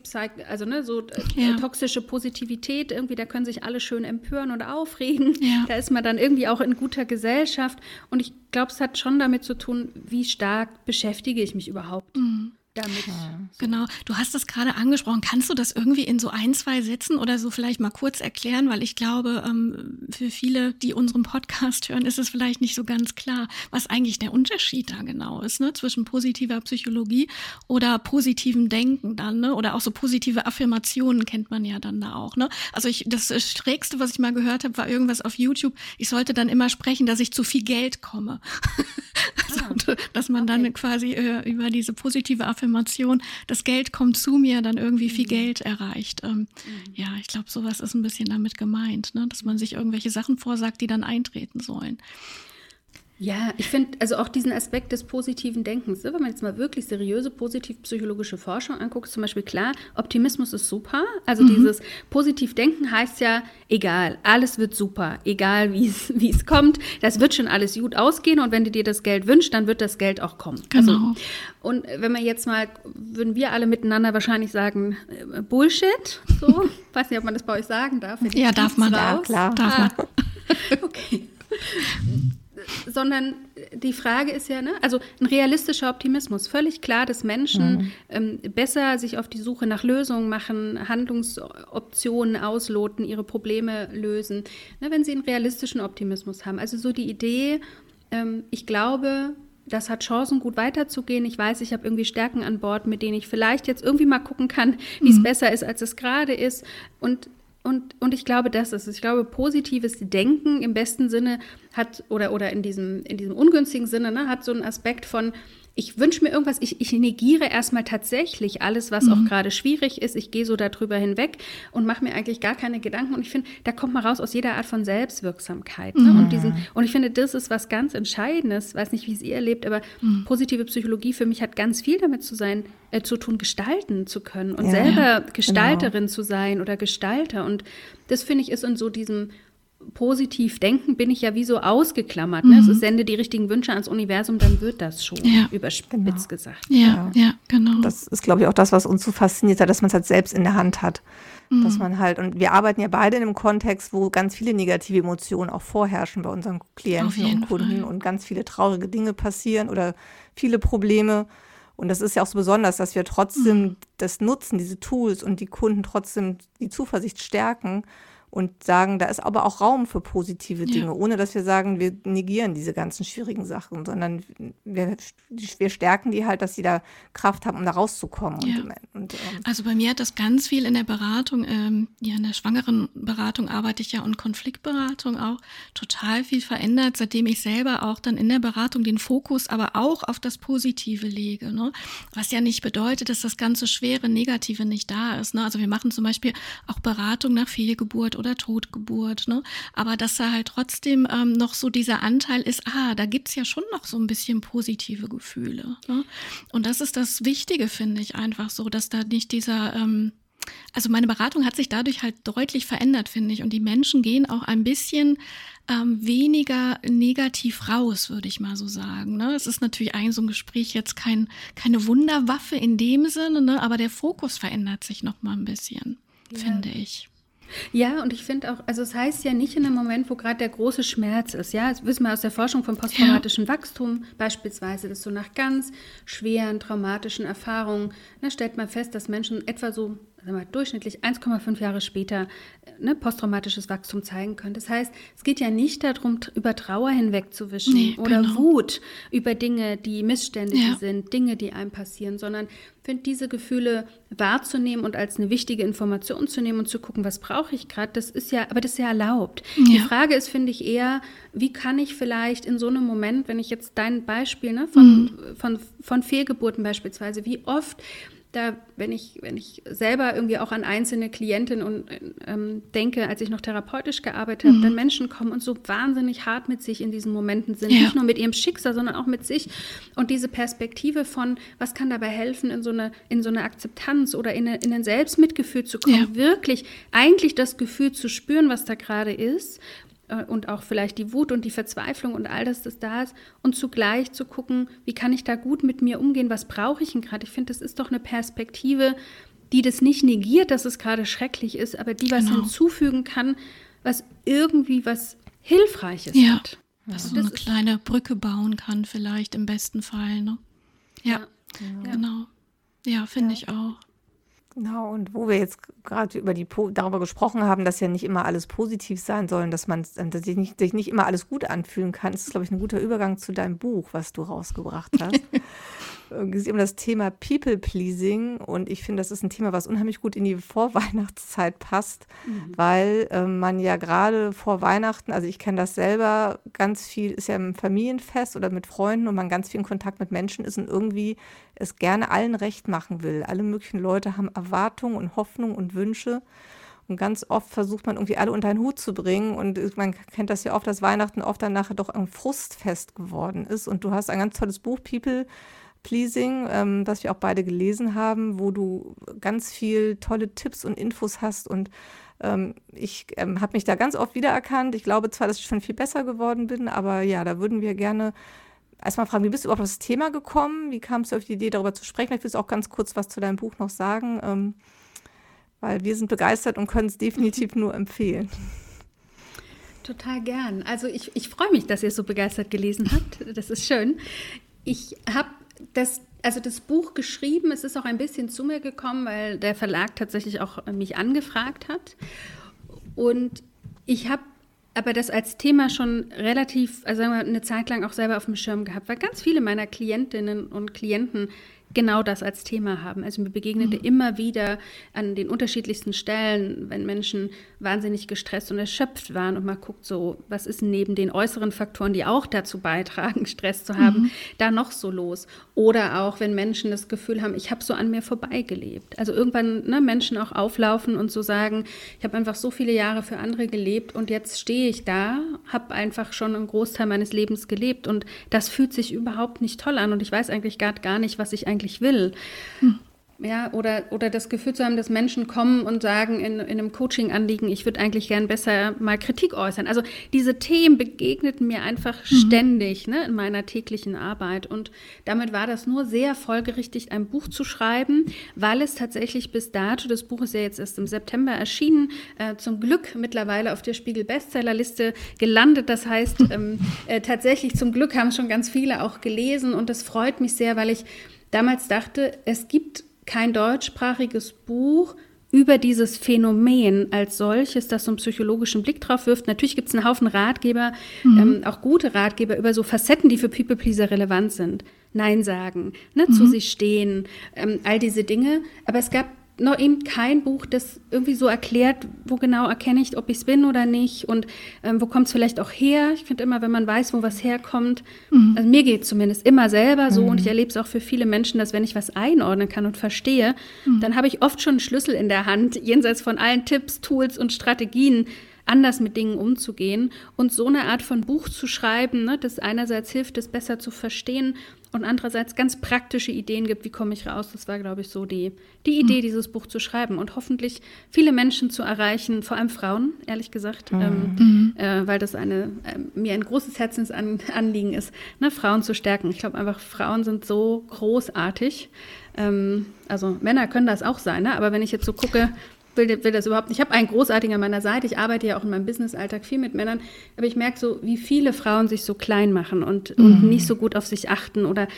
also ne, so äh, ja. toxische Positivität. Irgendwie, da können sich alle schön empören und aufregen. Ja. Da ist man dann irgendwie auch in guter Gesellschaft. Und ich glaube, es hat schon damit zu tun, wie stark beschäftige ich mich überhaupt. Mhm damit. Ja, so. Genau, du hast das gerade angesprochen. Kannst du das irgendwie in so ein, zwei Sätzen oder so vielleicht mal kurz erklären? Weil ich glaube, ähm, für viele, die unseren Podcast hören, ist es vielleicht nicht so ganz klar, was eigentlich der Unterschied da genau ist, ne? zwischen positiver Psychologie oder positivem Denken dann, ne? oder auch so positive Affirmationen kennt man ja dann da auch. Ne? Also ich, das Schrägste, was ich mal gehört habe, war irgendwas auf YouTube. Ich sollte dann immer sprechen, dass ich zu viel Geld komme. also, ah, dass man okay. dann quasi äh, über diese positive Affirmation Affirmation, das Geld kommt zu mir, dann irgendwie viel mhm. Geld erreicht. Ähm, mhm. Ja, ich glaube, sowas ist ein bisschen damit gemeint, ne? dass man sich irgendwelche Sachen vorsagt, die dann eintreten sollen. Ja, ich finde also auch diesen Aspekt des positiven Denkens, ne, wenn man jetzt mal wirklich seriöse positiv-psychologische Forschung anguckt, zum Beispiel klar, Optimismus ist super. Also mhm. dieses positiv Denken heißt ja, egal, alles wird super, egal wie es kommt, das wird schon alles gut ausgehen und wenn du dir das Geld wünschst, dann wird das Geld auch kommen. Also, genau. Also, und wenn man jetzt mal, würden wir alle miteinander wahrscheinlich sagen, äh, Bullshit, so, weiß nicht, ob man das bei euch sagen darf. Ja, darf man, ja, klar. Darf ah. man. okay sondern die Frage ist ja, ne, also ein realistischer Optimismus. Völlig klar, dass Menschen mhm. ähm, besser sich auf die Suche nach Lösungen machen, Handlungsoptionen ausloten, ihre Probleme lösen, ne, wenn sie einen realistischen Optimismus haben. Also so die Idee, ähm, ich glaube, das hat Chancen, gut weiterzugehen. Ich weiß, ich habe irgendwie Stärken an Bord, mit denen ich vielleicht jetzt irgendwie mal gucken kann, wie es mhm. besser ist, als es gerade ist. Und und, und ich glaube, das ist es. Ich glaube, positives Denken im besten Sinne hat, oder, oder in, diesem, in diesem ungünstigen Sinne, ne, hat so einen Aspekt von, ich wünsche mir irgendwas, ich, ich negiere erstmal tatsächlich alles, was mhm. auch gerade schwierig ist. Ich gehe so darüber hinweg und mache mir eigentlich gar keine Gedanken. Und ich finde, da kommt man raus aus jeder Art von Selbstwirksamkeit. Ne? Mhm. Und, diesen, und ich finde, das ist was ganz Entscheidendes. Weiß nicht, wie es ihr erlebt, aber mhm. positive Psychologie für mich hat ganz viel damit zu sein, äh, zu tun, gestalten zu können und ja, selber genau. Gestalterin genau. zu sein oder Gestalter. Und das finde ich ist in so diesem positiv denken, bin ich ja wie so ausgeklammert. Ne? Mhm. Also sende die richtigen Wünsche ans Universum, dann wird das schon, ja. überspitzt genau. gesagt. Ja, ja, ja, genau. Das ist, glaube ich, auch das, was uns so fasziniert hat, dass man es halt selbst in der Hand hat. Mhm. Dass man halt, und wir arbeiten ja beide in einem Kontext, wo ganz viele negative Emotionen auch vorherrschen bei unseren Klienten und Kunden Fall. und ganz viele traurige Dinge passieren oder viele Probleme. Und das ist ja auch so besonders, dass wir trotzdem mhm. das nutzen, diese Tools und die Kunden trotzdem die Zuversicht stärken und sagen, da ist aber auch Raum für positive Dinge, ja. ohne dass wir sagen, wir negieren diese ganzen schwierigen Sachen, sondern wir, wir stärken die halt, dass sie da Kraft haben, um da rauszukommen. Ja. Und, und, ähm, also bei mir hat das ganz viel in der Beratung, ähm, ja in der schwangeren Beratung arbeite ich ja und Konfliktberatung auch total viel verändert, seitdem ich selber auch dann in der Beratung den Fokus aber auch auf das Positive lege. Ne? Was ja nicht bedeutet, dass das ganze schwere Negative nicht da ist. Ne? Also wir machen zum Beispiel auch Beratung nach Fehlgeburt oder Totgeburt, ne? Aber dass da halt trotzdem ähm, noch so dieser Anteil ist, ah, da gibt's ja schon noch so ein bisschen positive Gefühle. Ne? Und das ist das Wichtige, finde ich, einfach so, dass da nicht dieser ähm, Also meine Beratung hat sich dadurch halt deutlich verändert, finde ich. Und die Menschen gehen auch ein bisschen ähm, weniger negativ raus, würde ich mal so sagen. Ne? Es ist natürlich ein so ein Gespräch jetzt kein, keine Wunderwaffe in dem Sinne, ne? aber der Fokus verändert sich noch mal ein bisschen, ja. finde ich. Ja, und ich finde auch, also es heißt ja nicht in einem Moment, wo gerade der große Schmerz ist. Ja, das wissen wir aus der Forschung vom posttraumatischen ja. Wachstum beispielsweise, dass so nach ganz schweren traumatischen Erfahrungen, da ne, stellt man fest, dass Menschen etwa so sagen wir, durchschnittlich 1,5 Jahre später ne, posttraumatisches Wachstum zeigen können. Das heißt, es geht ja nicht darum, über Trauer hinwegzuwischen nee, oder genau. Wut über Dinge, die missständig ja. sind, Dinge, die einem passieren, sondern finde diese Gefühle wahrzunehmen und als eine wichtige Information zu nehmen und zu gucken, was brauche ich gerade, das ist ja, aber das ist ja erlaubt. Ja. Die Frage ist, finde ich eher, wie kann ich vielleicht in so einem Moment, wenn ich jetzt dein Beispiel ne, von, mhm. von, von Fehlgeburten beispielsweise, wie oft da, wenn ich, wenn ich selber irgendwie auch an einzelne Klientinnen und ähm, denke, als ich noch therapeutisch gearbeitet habe, mhm. dann Menschen kommen und so wahnsinnig hart mit sich in diesen Momenten sind, ja. nicht nur mit ihrem Schicksal, sondern auch mit sich. Und diese Perspektive von, was kann dabei helfen, in so eine, in so eine Akzeptanz oder in, eine, in ein Selbstmitgefühl zu kommen, ja. wirklich eigentlich das Gefühl zu spüren, was da gerade ist und auch vielleicht die Wut und die Verzweiflung und all das, das da ist und zugleich zu gucken, wie kann ich da gut mit mir umgehen, was brauche ich denn gerade? Ich finde, das ist doch eine Perspektive, die das nicht negiert, dass es gerade schrecklich ist, aber die was genau. hinzufügen kann, was irgendwie was Hilfreiches ja. hat. Was so eine kleine Brücke bauen kann, vielleicht im besten Fall. Ne? Ja, ja. genau. Ja, finde ja. ich auch. Genau, und wo wir jetzt gerade über die darüber gesprochen haben, dass ja nicht immer alles positiv sein soll, dass man dass sich nicht, sich nicht immer alles gut anfühlen kann, ist, glaube ich, ein guter Übergang zu deinem Buch, was du rausgebracht hast. es geht um das Thema People Pleasing und ich finde, das ist ein Thema, was unheimlich gut in die Vorweihnachtszeit passt, mhm. weil äh, man ja gerade vor Weihnachten, also ich kenne das selber, ganz viel ist ja im Familienfest oder mit Freunden und man ganz viel in Kontakt mit Menschen ist und irgendwie es gerne allen recht machen will. Alle möglichen Leute haben Erwartungen und Hoffnungen und Wünsche. Und ganz oft versucht man irgendwie alle unter einen Hut zu bringen. Und man kennt das ja oft, dass Weihnachten oft dann nachher doch ein Frustfest geworden ist. Und du hast ein ganz tolles Buch, People Pleasing, ähm, das wir auch beide gelesen haben, wo du ganz viel tolle Tipps und Infos hast und ähm, ich ähm, habe mich da ganz oft wiedererkannt. Ich glaube zwar, dass ich schon viel besser geworden bin, aber ja, da würden wir gerne erstmal fragen, wie bist du überhaupt auf das Thema gekommen? Wie kamst du auf die Idee, darüber zu sprechen? Vielleicht willst du auch ganz kurz was zu deinem Buch noch sagen, ähm, weil wir sind begeistert und können es definitiv nur empfehlen. Total gern. Also ich, ich freue mich, dass ihr es so begeistert gelesen habt. Das ist schön. Ich habe das, also das Buch geschrieben, es ist auch ein bisschen zu mir gekommen, weil der Verlag tatsächlich auch mich angefragt hat. Und ich habe aber das als Thema schon relativ, also sagen wir, eine Zeit lang auch selber auf dem Schirm gehabt, weil ganz viele meiner Klientinnen und Klienten genau das als Thema haben. Also mir begegnete mhm. immer wieder an den unterschiedlichsten Stellen, wenn Menschen wahnsinnig gestresst und erschöpft waren und man guckt so, was ist neben den äußeren Faktoren, die auch dazu beitragen, Stress zu haben, mhm. da noch so los. Oder auch, wenn Menschen das Gefühl haben, ich habe so an mir vorbeigelebt. Also irgendwann ne, Menschen auch auflaufen und so sagen, ich habe einfach so viele Jahre für andere gelebt und jetzt stehe ich da, habe einfach schon einen Großteil meines Lebens gelebt und das fühlt sich überhaupt nicht toll an und ich weiß eigentlich gar, gar nicht, was ich eigentlich will. Hm. Ja, oder, oder das Gefühl zu haben, dass Menschen kommen und sagen in, in einem Coaching-Anliegen, ich würde eigentlich gern besser mal Kritik äußern. Also diese Themen begegneten mir einfach mhm. ständig ne, in meiner täglichen Arbeit. Und damit war das nur sehr folgerichtig, ein Buch zu schreiben, weil es tatsächlich bis dato, das Buch ist ja jetzt erst im September erschienen, äh, zum Glück mittlerweile auf der Spiegel-Bestsellerliste gelandet. Das heißt, ähm, äh, tatsächlich zum Glück haben schon ganz viele auch gelesen und das freut mich sehr, weil ich damals dachte, es gibt kein deutschsprachiges Buch über dieses Phänomen als solches, das so einen psychologischen Blick drauf wirft. Natürlich gibt es einen Haufen Ratgeber, mhm. ähm, auch gute Ratgeber über so Facetten, die für People Pleaser relevant sind. Nein sagen, ne, mhm. zu sich stehen, ähm, all diese Dinge. Aber es gab noch eben kein Buch, das irgendwie so erklärt, wo genau erkenne ich, ob ich es bin oder nicht und ähm, wo kommt es vielleicht auch her. Ich finde immer, wenn man weiß, wo was herkommt, mhm. also mir geht es zumindest immer selber so mhm. und ich erlebe es auch für viele Menschen, dass wenn ich was einordnen kann und verstehe, mhm. dann habe ich oft schon einen Schlüssel in der Hand, jenseits von allen Tipps, Tools und Strategien, anders mit Dingen umzugehen und so eine Art von Buch zu schreiben, ne, das einerseits hilft, es besser zu verstehen und andererseits ganz praktische Ideen gibt, wie komme ich raus. Das war, glaube ich, so die, die Idee, mhm. dieses Buch zu schreiben und hoffentlich viele Menschen zu erreichen, vor allem Frauen, ehrlich gesagt, mhm. ähm, mhm. äh, weil das eine, äh, mir ein großes Herzensanliegen ist, ne, Frauen zu stärken. Ich glaube einfach, Frauen sind so großartig. Ähm, also Männer können das auch sein, ne? aber wenn ich jetzt so gucke, will, will das überhaupt nicht. Ich habe einen großartigen an meiner Seite. Ich arbeite ja auch in meinem Business-Alltag viel mit Männern. Aber ich merke so, wie viele Frauen sich so klein machen und, mhm. und nicht so gut auf sich achten oder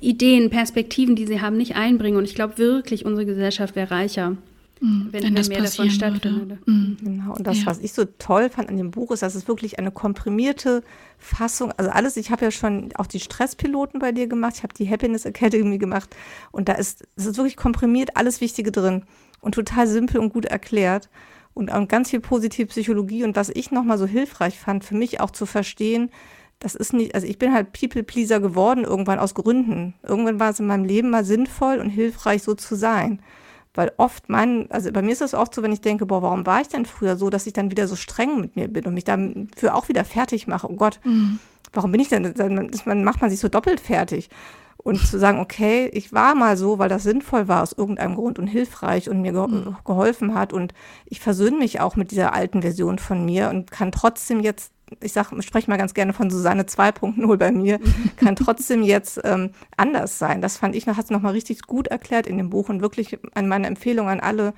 Ideen, Perspektiven, die sie haben, nicht einbringen. Und ich glaube wirklich, unsere Gesellschaft wäre reicher. Mhm, wenn, wenn, wenn mehr davon stattfindet. Mhm. Genau. Und das, ja. was ich so toll fand an dem Buch, ist, dass es wirklich eine komprimierte Fassung, also alles, ich habe ja schon auch die Stresspiloten bei dir gemacht, ich habe die Happiness Academy gemacht und da ist, es ist wirklich komprimiert alles Wichtige drin und total simpel und gut erklärt und, und ganz viel positive Psychologie. Und was ich nochmal so hilfreich fand, für mich auch zu verstehen, das ist nicht, also ich bin halt People-Pleaser geworden irgendwann aus Gründen. Irgendwann war es in meinem Leben mal sinnvoll und hilfreich, so zu sein. Weil oft mein, also bei mir ist es oft so, wenn ich denke, boah, warum war ich denn früher so, dass ich dann wieder so streng mit mir bin und mich dafür auch wieder fertig mache. Oh Gott, mhm. warum bin ich denn, dann macht man sich so doppelt fertig. Und zu sagen, okay, ich war mal so, weil das sinnvoll war aus irgendeinem Grund und hilfreich und mir ge mhm. geholfen hat. Und ich versöhne mich auch mit dieser alten Version von mir und kann trotzdem jetzt, ich sag, spreche mal ganz gerne von Susanne 2.0 bei mir, kann trotzdem jetzt ähm, anders sein. Das fand ich, hat es nochmal richtig gut erklärt in dem Buch und wirklich an meine Empfehlung an alle,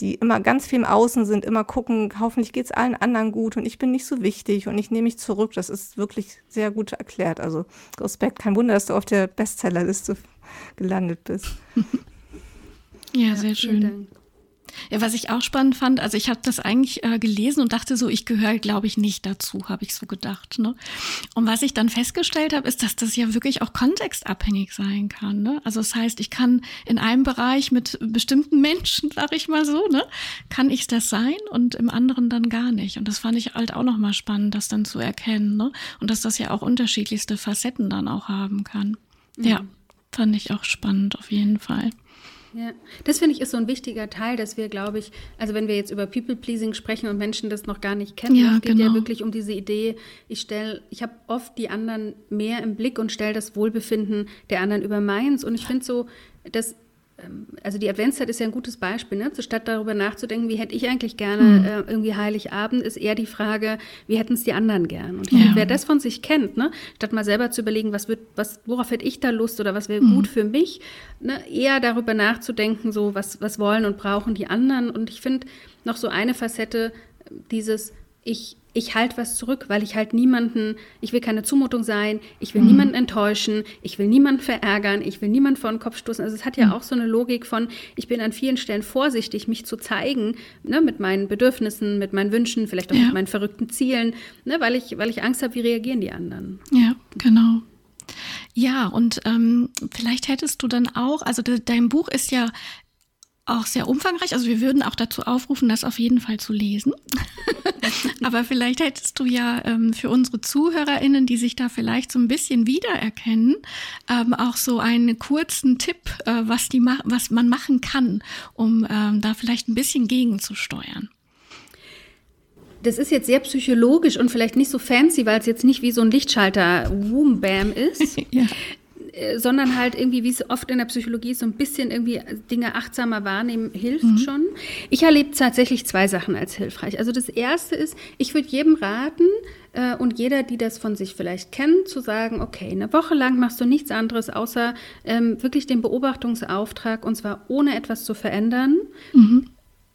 die immer ganz viel im Außen sind, immer gucken, hoffentlich geht es allen anderen gut und ich bin nicht so wichtig und ich nehme mich zurück. Das ist wirklich sehr gut erklärt. Also Respekt, kein Wunder, dass du auf der Bestsellerliste gelandet bist. ja, sehr schön. Ja, was ich auch spannend fand, also ich habe das eigentlich äh, gelesen und dachte so, ich gehöre, glaube ich, nicht dazu, habe ich so gedacht. Ne? Und was ich dann festgestellt habe, ist, dass das ja wirklich auch kontextabhängig sein kann. Ne? Also das heißt, ich kann in einem Bereich mit bestimmten Menschen, sage ich mal so, ne, kann ich das sein und im anderen dann gar nicht. Und das fand ich halt auch nochmal spannend, das dann zu erkennen. Ne? Und dass das ja auch unterschiedlichste Facetten dann auch haben kann. Mhm. Ja, fand ich auch spannend auf jeden Fall. Ja, das finde ich ist so ein wichtiger Teil, dass wir, glaube ich, also wenn wir jetzt über People-Pleasing sprechen und Menschen das noch gar nicht kennen, ja, es geht genau. ja wirklich um diese Idee, ich stelle, ich habe oft die anderen mehr im Blick und stelle das Wohlbefinden der anderen über meins. Und ich finde so, dass also die Adventszeit ist ja ein gutes Beispiel, ne? statt darüber nachzudenken, wie hätte ich eigentlich gerne mhm. äh, irgendwie Heiligabend, ist eher die Frage, wie hätten es die anderen gern? Und ja. wer das von sich kennt, ne? statt mal selber zu überlegen, was wird, was, worauf hätte ich da Lust oder was wäre mhm. gut für mich, ne? eher darüber nachzudenken, so was, was wollen und brauchen die anderen. Und ich finde noch so eine Facette, dieses, ich ich halte was zurück, weil ich halt niemanden, ich will keine Zumutung sein, ich will mhm. niemanden enttäuschen, ich will niemanden verärgern, ich will niemanden vor den Kopf stoßen. Also es hat ja mhm. auch so eine Logik von, ich bin an vielen Stellen vorsichtig, mich zu zeigen, ne, mit meinen Bedürfnissen, mit meinen Wünschen, vielleicht auch ja. mit meinen verrückten Zielen, ne, weil, ich, weil ich Angst habe, wie reagieren die anderen. Ja, genau. Ja, und ähm, vielleicht hättest du dann auch, also de, dein Buch ist ja auch sehr umfangreich. Also wir würden auch dazu aufrufen, das auf jeden Fall zu lesen. Aber vielleicht hättest du ja ähm, für unsere ZuhörerInnen, die sich da vielleicht so ein bisschen wiedererkennen, ähm, auch so einen kurzen Tipp, äh, was, die was man machen kann, um ähm, da vielleicht ein bisschen gegenzusteuern. Das ist jetzt sehr psychologisch und vielleicht nicht so fancy, weil es jetzt nicht wie so ein Lichtschalter Woom Bam ist. ja. Äh, sondern halt irgendwie, wie es oft in der Psychologie ist, so ein bisschen irgendwie Dinge achtsamer wahrnehmen hilft mhm. schon. Ich erlebe tatsächlich zwei Sachen als hilfreich. Also das erste ist, ich würde jedem raten, äh, und jeder, die das von sich vielleicht kennt, zu sagen, okay, eine Woche lang machst du nichts anderes, außer ähm, wirklich den Beobachtungsauftrag, und zwar ohne etwas zu verändern. Mhm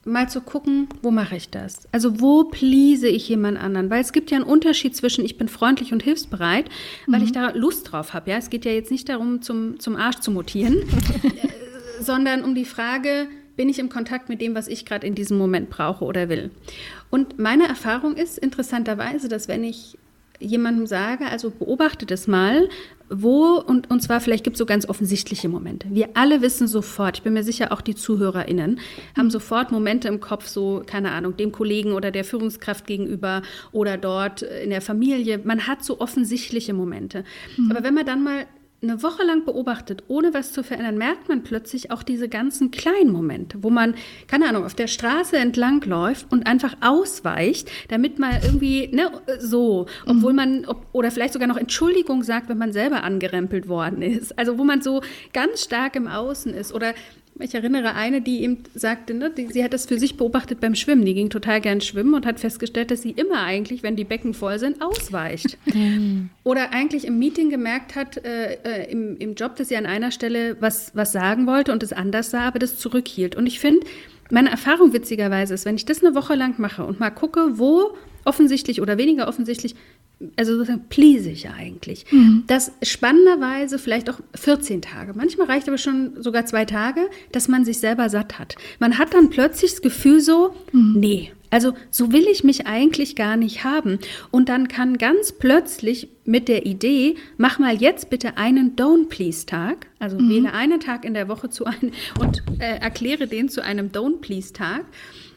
mal zu gucken, wo mache ich das? Also wo please ich jemand anderen? Weil es gibt ja einen Unterschied zwischen ich bin freundlich und hilfsbereit, weil mhm. ich da Lust drauf habe. Ja, es geht ja jetzt nicht darum, zum, zum Arsch zu mutieren, äh, sondern um die Frage, bin ich im Kontakt mit dem, was ich gerade in diesem Moment brauche oder will? Und meine Erfahrung ist interessanterweise, dass wenn ich jemandem sage, also beobachte das mal, wo, und, und zwar vielleicht gibt es so ganz offensichtliche Momente. Wir alle wissen sofort, ich bin mir sicher, auch die ZuhörerInnen haben sofort Momente im Kopf, so, keine Ahnung, dem Kollegen oder der Führungskraft gegenüber oder dort in der Familie. Man hat so offensichtliche Momente. Mhm. Aber wenn man dann mal eine Woche lang beobachtet, ohne was zu verändern, merkt man plötzlich auch diese ganzen kleinen Momente, wo man, keine Ahnung, auf der Straße entlang läuft und einfach ausweicht, damit man irgendwie, ne, so, obwohl mhm. man, ob, oder vielleicht sogar noch Entschuldigung sagt, wenn man selber angerempelt worden ist. Also wo man so ganz stark im Außen ist oder ich erinnere eine, die ihm sagte, ne, die, sie hat das für sich beobachtet beim Schwimmen. Die ging total gern schwimmen und hat festgestellt, dass sie immer eigentlich, wenn die Becken voll sind, ausweicht. Oder eigentlich im Meeting gemerkt hat, äh, äh, im, im Job, dass sie an einer Stelle was, was sagen wollte und es anders sah, aber das zurückhielt. Und ich finde, meine Erfahrung witzigerweise ist, wenn ich das eine Woche lang mache und mal gucke, wo offensichtlich oder weniger offensichtlich also sozusagen please ich ja eigentlich. Mhm. Das spannenderweise vielleicht auch 14 Tage. Manchmal reicht aber schon sogar zwei Tage, dass man sich selber satt hat. Man hat dann plötzlich das Gefühl so, mhm. nee, also so will ich mich eigentlich gar nicht haben. Und dann kann ganz plötzlich mit der Idee, mach mal jetzt bitte einen Don't Please Tag, also mhm. wähle einen Tag in der Woche zu einem und äh, erkläre den zu einem Don't Please Tag.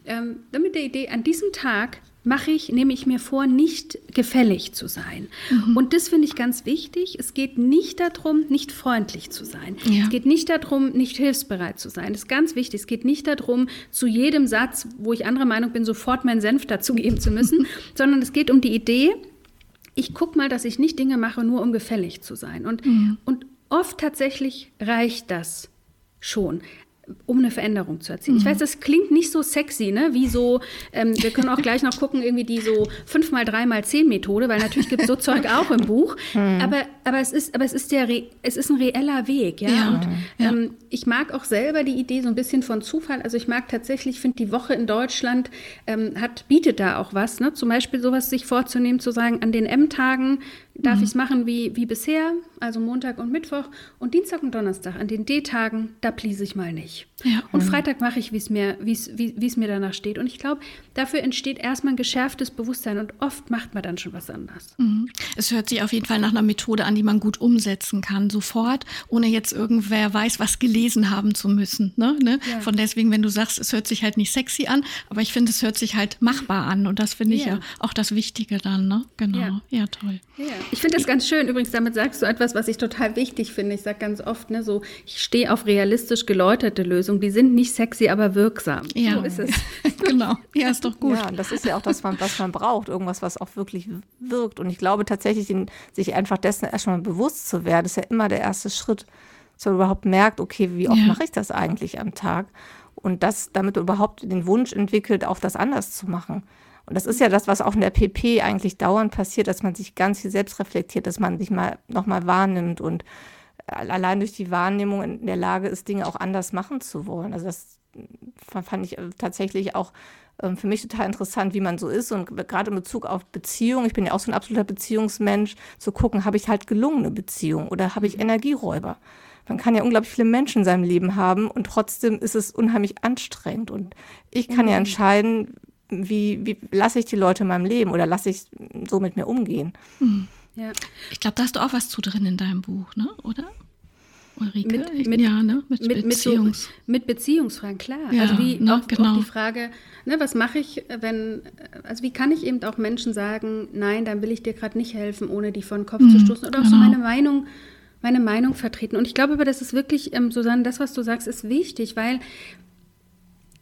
Ähm, mit der Idee, an diesem Tag mache ich, nehme ich mir vor, nicht gefällig zu sein. Mhm. Und das finde ich ganz wichtig. Es geht nicht darum, nicht freundlich zu sein. Ja. Es geht nicht darum, nicht hilfsbereit zu sein. Das ist ganz wichtig. Es geht nicht darum, zu jedem Satz, wo ich anderer Meinung bin, sofort meinen Senf dazugeben zu müssen, sondern es geht um die Idee, ich gucke mal, dass ich nicht Dinge mache, nur um gefällig zu sein. Und, mhm. und oft tatsächlich reicht das schon um eine Veränderung zu erzielen. Mhm. Ich weiß, das klingt nicht so sexy, ne? Wie so, ähm, wir können auch gleich noch gucken, irgendwie die so 5 mal 3 mal 10 Methode, weil natürlich gibt es so Zeug auch im Buch. Mhm. Aber, aber, es ist, aber es ist der es ist ein reeller Weg, ja. ja. Und ähm, ja. ich mag auch selber die Idee so ein bisschen von Zufall. Also ich mag tatsächlich, ich finde, die Woche in Deutschland ähm, hat, bietet da auch was, ne? Zum Beispiel sowas sich vorzunehmen, zu sagen, an den M-Tagen darf mhm. ich es machen wie, wie bisher, also Montag und Mittwoch und Dienstag und Donnerstag. An den D-Tagen, da please ich mal nicht. Ja. Und mhm. Freitag mache ich, wie's mir, wie's, wie es mir danach steht. Und ich glaube, dafür entsteht erstmal ein geschärftes Bewusstsein und oft macht man dann schon was anderes. Mhm. Es hört sich auf jeden Fall nach einer Methode an, die man gut umsetzen kann, sofort, ohne jetzt irgendwer weiß, was gelesen haben zu müssen. Ne? Ne? Ja. Von deswegen, wenn du sagst, es hört sich halt nicht sexy an, aber ich finde, es hört sich halt machbar an. Und das finde ich ja. ja auch das Wichtige dann. Ne? Genau. Ja, ja toll. Ich finde das ganz schön. Übrigens, damit sagst du etwas, was ich total wichtig finde. Ich sage ganz oft, ne, so, ich stehe auf realistisch geläuterte Lösungen. Die sind nicht sexy, aber wirksam. Ja. So ist es. genau. Ja, ist doch gut. Ja, das ist ja auch das, was man braucht. Irgendwas, was auch wirklich wirkt. Und ich glaube tatsächlich, den, sich einfach dessen erstmal bewusst zu werden, ist ja immer der erste Schritt, dass man überhaupt merkt, okay, wie oft ja. mache ich das eigentlich am Tag? Und das, damit überhaupt den Wunsch entwickelt, auch das anders zu machen. Und das ist ja das, was auch in der PP eigentlich dauernd passiert, dass man sich ganz viel selbst reflektiert, dass man sich mal nochmal wahrnimmt und allein durch die Wahrnehmung in der Lage ist, Dinge auch anders machen zu wollen. Also das fand ich äh, tatsächlich auch ähm, für mich total interessant, wie man so ist. Und gerade in Bezug auf Beziehungen, ich bin ja auch so ein absoluter Beziehungsmensch, zu gucken, habe ich halt gelungene Beziehungen oder habe ich mhm. Energieräuber? Man kann ja unglaublich viele Menschen in seinem Leben haben und trotzdem ist es unheimlich anstrengend. Und ich kann ja mhm. entscheiden, wie, wie lasse ich die Leute in meinem Leben oder lasse ich so mit mir umgehen. Mhm. Ja. Ich glaube, da hast du auch was zu drin in deinem Buch, ne? oder? Ulrike? Mit, mit, ja, ne? mit, mit, Beziehungs mit, Beziehungsfragen, klar. Ja, also wie ne, auch, genau. auch die Frage, ne, was mache ich, wenn, also wie kann ich eben auch Menschen sagen, nein, dann will ich dir gerade nicht helfen, ohne die vor den Kopf mhm, zu stoßen oder auch genau. so meine Meinung meine Meinung vertreten. Und ich glaube aber, das ist wirklich, ähm, Susanne, das, was du sagst, ist wichtig, weil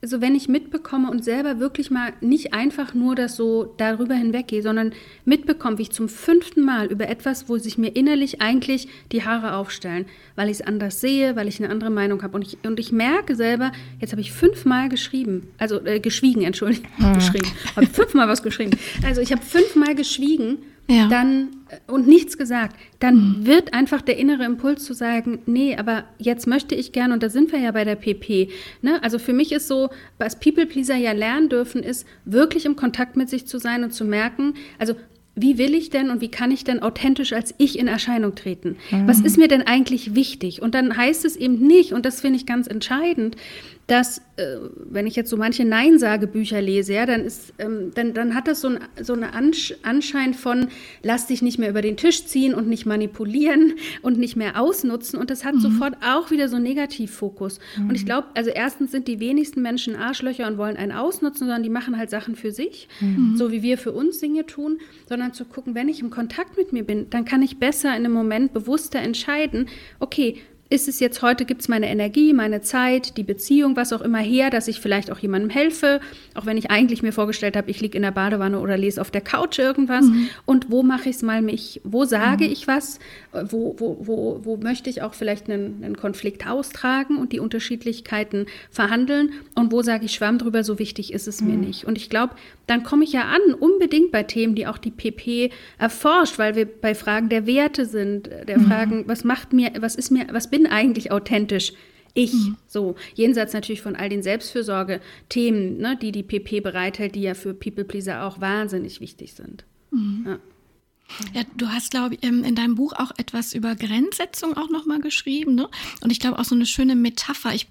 also wenn ich mitbekomme und selber wirklich mal nicht einfach nur das so darüber hinweggehe, sondern mitbekomme, wie ich zum fünften Mal über etwas, wo sich mir innerlich eigentlich die Haare aufstellen, weil ich es anders sehe, weil ich eine andere Meinung habe. Und ich, und ich merke selber, jetzt habe ich fünfmal geschrieben, also äh, geschwiegen, entschuldigung, hm. geschrieben, habe fünfmal was geschrieben. Also ich habe fünfmal geschwiegen ja. dann und nichts gesagt, dann mhm. wird einfach der innere Impuls zu sagen, nee, aber jetzt möchte ich gern, und da sind wir ja bei der PP. Ne? Also für mich ist so, was People Pleaser ja lernen dürfen, ist wirklich im Kontakt mit sich zu sein und zu merken, also wie will ich denn und wie kann ich denn authentisch als ich in Erscheinung treten? Mhm. Was ist mir denn eigentlich wichtig? Und dann heißt es eben nicht, und das finde ich ganz entscheidend, dass, äh, wenn ich jetzt so manche Nein-Sage-Bücher lese, ja, dann, ist, ähm, dann, dann hat das so, ein, so einen Anschein von, lass dich nicht mehr über den Tisch ziehen und nicht manipulieren und nicht mehr ausnutzen. Und das hat mhm. sofort auch wieder so einen Negativfokus. Mhm. Und ich glaube, also erstens sind die wenigsten Menschen Arschlöcher und wollen einen ausnutzen, sondern die machen halt Sachen für sich, mhm. so wie wir für uns Dinge tun, sondern zu gucken, wenn ich im Kontakt mit mir bin, dann kann ich besser in einem Moment bewusster entscheiden, okay, ist es jetzt heute, gibt es meine Energie, meine Zeit, die Beziehung, was auch immer her, dass ich vielleicht auch jemandem helfe, auch wenn ich eigentlich mir vorgestellt habe, ich liege in der Badewanne oder lese auf der Couch irgendwas. Mhm. Und wo mache ich es mal mich, wo sage mhm. ich was, wo, wo, wo, wo möchte ich auch vielleicht einen, einen Konflikt austragen und die Unterschiedlichkeiten verhandeln und wo sage ich Schwamm drüber, so wichtig ist es mhm. mir nicht. Und ich glaube, dann komme ich ja an, unbedingt bei Themen, die auch die PP erforscht, weil wir bei Fragen der Werte sind, der mhm. Fragen, was macht mir, was ist mir, was bin bin eigentlich authentisch ich. Mhm. So, jenseits natürlich von all den Selbstfürsorge-Themen, ne, die die PP bereithält, die ja für People Pleaser auch wahnsinnig wichtig sind. Mhm. Ja. Ja, du hast, glaube ich, in deinem Buch auch etwas über Grenzsetzung auch nochmal geschrieben, ne? Und ich glaube auch so eine schöne Metapher. Ich,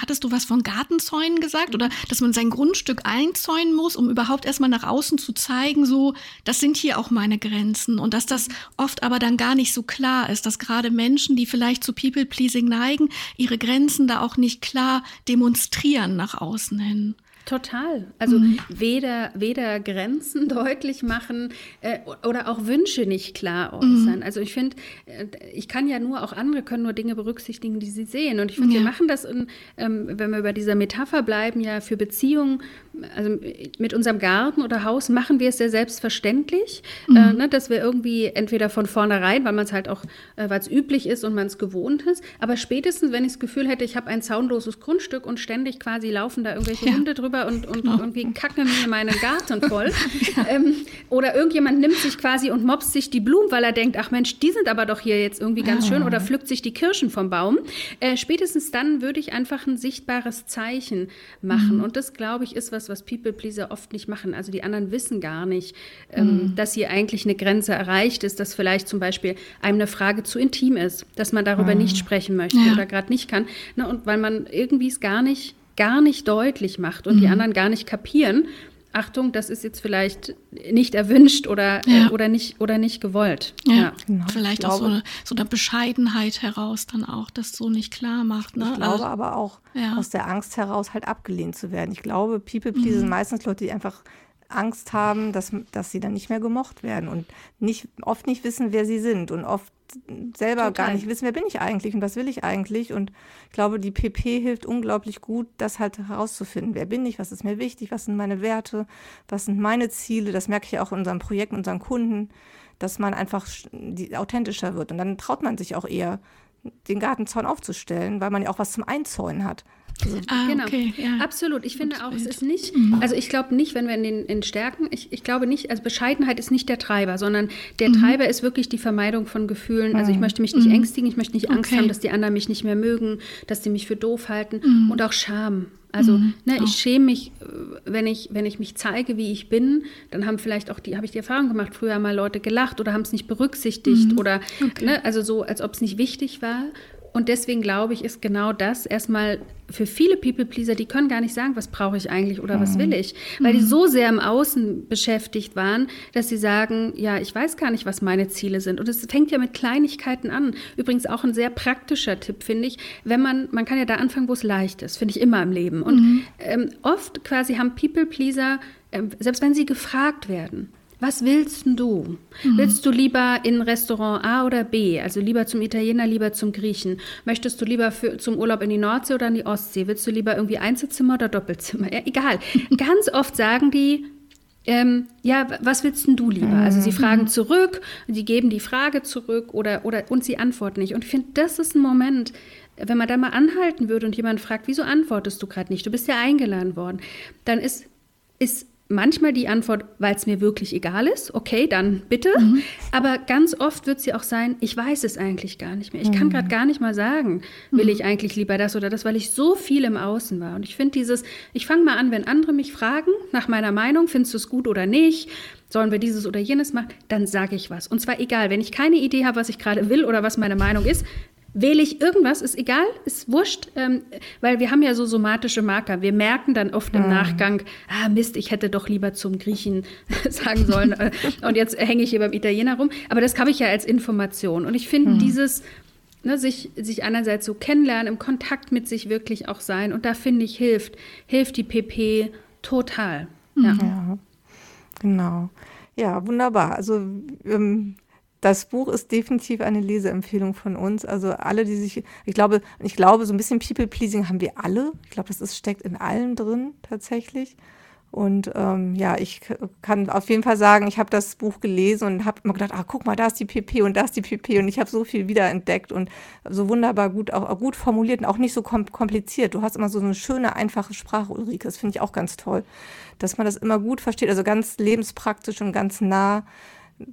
hattest du was von Gartenzäunen gesagt oder dass man sein Grundstück einzäunen muss, um überhaupt erstmal nach außen zu zeigen, so, das sind hier auch meine Grenzen und dass das oft aber dann gar nicht so klar ist, dass gerade Menschen, die vielleicht zu People-Pleasing neigen, ihre Grenzen da auch nicht klar demonstrieren nach außen hin. Total. Also mhm. weder, weder Grenzen deutlich machen äh, oder auch Wünsche nicht klar äußern. Mhm. Also ich finde, äh, ich kann ja nur, auch andere können nur Dinge berücksichtigen, die sie sehen. Und ich finde, ja. wir machen das, in, ähm, wenn wir bei dieser Metapher bleiben, ja für Beziehungen, also mit unserem Garten oder Haus machen wir es sehr selbstverständlich, mhm. äh, ne, dass wir irgendwie entweder von vornherein, weil man es halt auch, äh, weil es üblich ist und man es gewohnt ist, aber spätestens, wenn ich das Gefühl hätte, ich habe ein zaunloses Grundstück und ständig quasi laufen da irgendwelche ja. Hunde drüber, und, und genau. irgendwie kacken mir meinen Garten voll. ja. ähm, oder irgendjemand nimmt sich quasi und mobst sich die Blumen, weil er denkt, ach Mensch, die sind aber doch hier jetzt irgendwie ganz ja. schön oder pflückt sich die Kirschen vom Baum. Äh, spätestens dann würde ich einfach ein sichtbares Zeichen machen. Mhm. Und das, glaube ich, ist was, was People-Pleaser oft nicht machen. Also die anderen wissen gar nicht, ähm, mhm. dass hier eigentlich eine Grenze erreicht ist, dass vielleicht zum Beispiel einem eine Frage zu intim ist, dass man darüber mhm. nicht sprechen möchte ja. oder gerade nicht kann. Na, und weil man irgendwie es gar nicht gar nicht deutlich macht und mhm. die anderen gar nicht kapieren, Achtung, das ist jetzt vielleicht nicht erwünscht oder, ja. äh, oder, nicht, oder nicht gewollt. Ja, ja. Genau. vielleicht auch so eine, so eine Bescheidenheit heraus dann auch, das so nicht klar macht. Ne? Ich glaube also, aber auch ja. aus der Angst heraus halt abgelehnt zu werden. Ich glaube, People Please mhm. sind meistens Leute, die einfach Angst haben, dass, dass sie dann nicht mehr gemocht werden und nicht, oft nicht wissen, wer sie sind und oft selber Total. gar nicht wissen, wer bin ich eigentlich und was will ich eigentlich. Und ich glaube, die PP hilft unglaublich gut, das halt herauszufinden. Wer bin ich, was ist mir wichtig, was sind meine Werte, was sind meine Ziele. Das merke ich ja auch in unserem Projekt, unseren Kunden, dass man einfach authentischer wird. Und dann traut man sich auch eher, den Gartenzaun aufzustellen, weil man ja auch was zum Einzäunen hat. Also, ah, genau, okay, ja. absolut. Ich finde auch, es ist nicht, mhm. also ich glaube nicht, wenn wir in den in Stärken, ich, ich glaube nicht, also Bescheidenheit ist nicht der Treiber, sondern der mhm. Treiber ist wirklich die Vermeidung von Gefühlen. Also ich möchte mich nicht mhm. ängstigen, ich möchte nicht Angst okay. haben, dass die anderen mich nicht mehr mögen, dass sie mich für doof halten mhm. und auch Scham. Also mhm, ne, ich schäme mich, äh, wenn ich, wenn ich mich zeige, wie ich bin, dann haben vielleicht auch die, habe ich die Erfahrung gemacht, früher mal Leute gelacht oder haben es nicht berücksichtigt mhm. oder okay. ne, also so, als ob es nicht wichtig war. Und deswegen glaube ich, ist genau das erstmal für viele People-Pleaser, die können gar nicht sagen, was brauche ich eigentlich oder was will mhm. ich, weil die mhm. so sehr im Außen beschäftigt waren, dass sie sagen, ja, ich weiß gar nicht, was meine Ziele sind. Und es fängt ja mit Kleinigkeiten an. Übrigens auch ein sehr praktischer Tipp, finde ich, wenn man, man kann ja da anfangen, wo es leicht ist, finde ich immer im Leben. Und mhm. ähm, oft quasi haben People-Pleaser, äh, selbst wenn sie gefragt werden, was willst du? Mhm. Willst du lieber in Restaurant A oder B? Also lieber zum Italiener, lieber zum Griechen? Möchtest du lieber für, zum Urlaub in die Nordsee oder in die Ostsee? Willst du lieber irgendwie Einzelzimmer oder Doppelzimmer? Ja, egal. Ganz oft sagen die, ähm, ja, was willst denn du lieber? Also sie fragen mhm. zurück, sie geben die Frage zurück oder, oder und sie antworten nicht. Und ich finde, das ist ein Moment, wenn man da mal anhalten würde und jemand fragt, wieso antwortest du gerade nicht? Du bist ja eingeladen worden. Dann ist, ist manchmal die Antwort, weil es mir wirklich egal ist, okay, dann bitte. Mhm. Aber ganz oft wird sie auch sein, ich weiß es eigentlich gar nicht mehr. Ich mhm. kann gerade gar nicht mal sagen, will mhm. ich eigentlich lieber das oder das, weil ich so viel im Außen war. Und ich finde dieses, ich fange mal an, wenn andere mich fragen nach meiner Meinung, findest du es gut oder nicht? Sollen wir dieses oder jenes machen? Dann sage ich was. Und zwar egal, wenn ich keine Idee habe, was ich gerade will oder was meine Meinung ist, wähle ich irgendwas, ist egal, ist wurscht, ähm, weil wir haben ja so somatische Marker. Wir merken dann oft im mhm. Nachgang, ah Mist, ich hätte doch lieber zum Griechen sagen sollen äh, und jetzt hänge ich hier beim Italiener rum. Aber das habe ich ja als Information. Und ich finde mhm. dieses Ne, sich, sich einerseits so kennenlernen, im Kontakt mit sich wirklich auch sein. Und da finde ich, hilft, hilft die PP total. Ja. ja. genau. Ja, wunderbar. Also ähm, das Buch ist definitiv eine Leseempfehlung von uns. Also alle, die sich, ich glaube, ich glaube, so ein bisschen People-Pleasing haben wir alle. Ich glaube, das ist, steckt in allen drin tatsächlich. Und ähm, ja, ich kann auf jeden Fall sagen, ich habe das Buch gelesen und habe immer gedacht, ah, guck mal, da ist die PP und da ist die PP und ich habe so viel wiederentdeckt und so wunderbar gut, auch, auch gut formuliert und auch nicht so kompliziert. Du hast immer so eine schöne, einfache Sprache, Ulrike. Das finde ich auch ganz toll, dass man das immer gut versteht, also ganz lebenspraktisch und ganz nah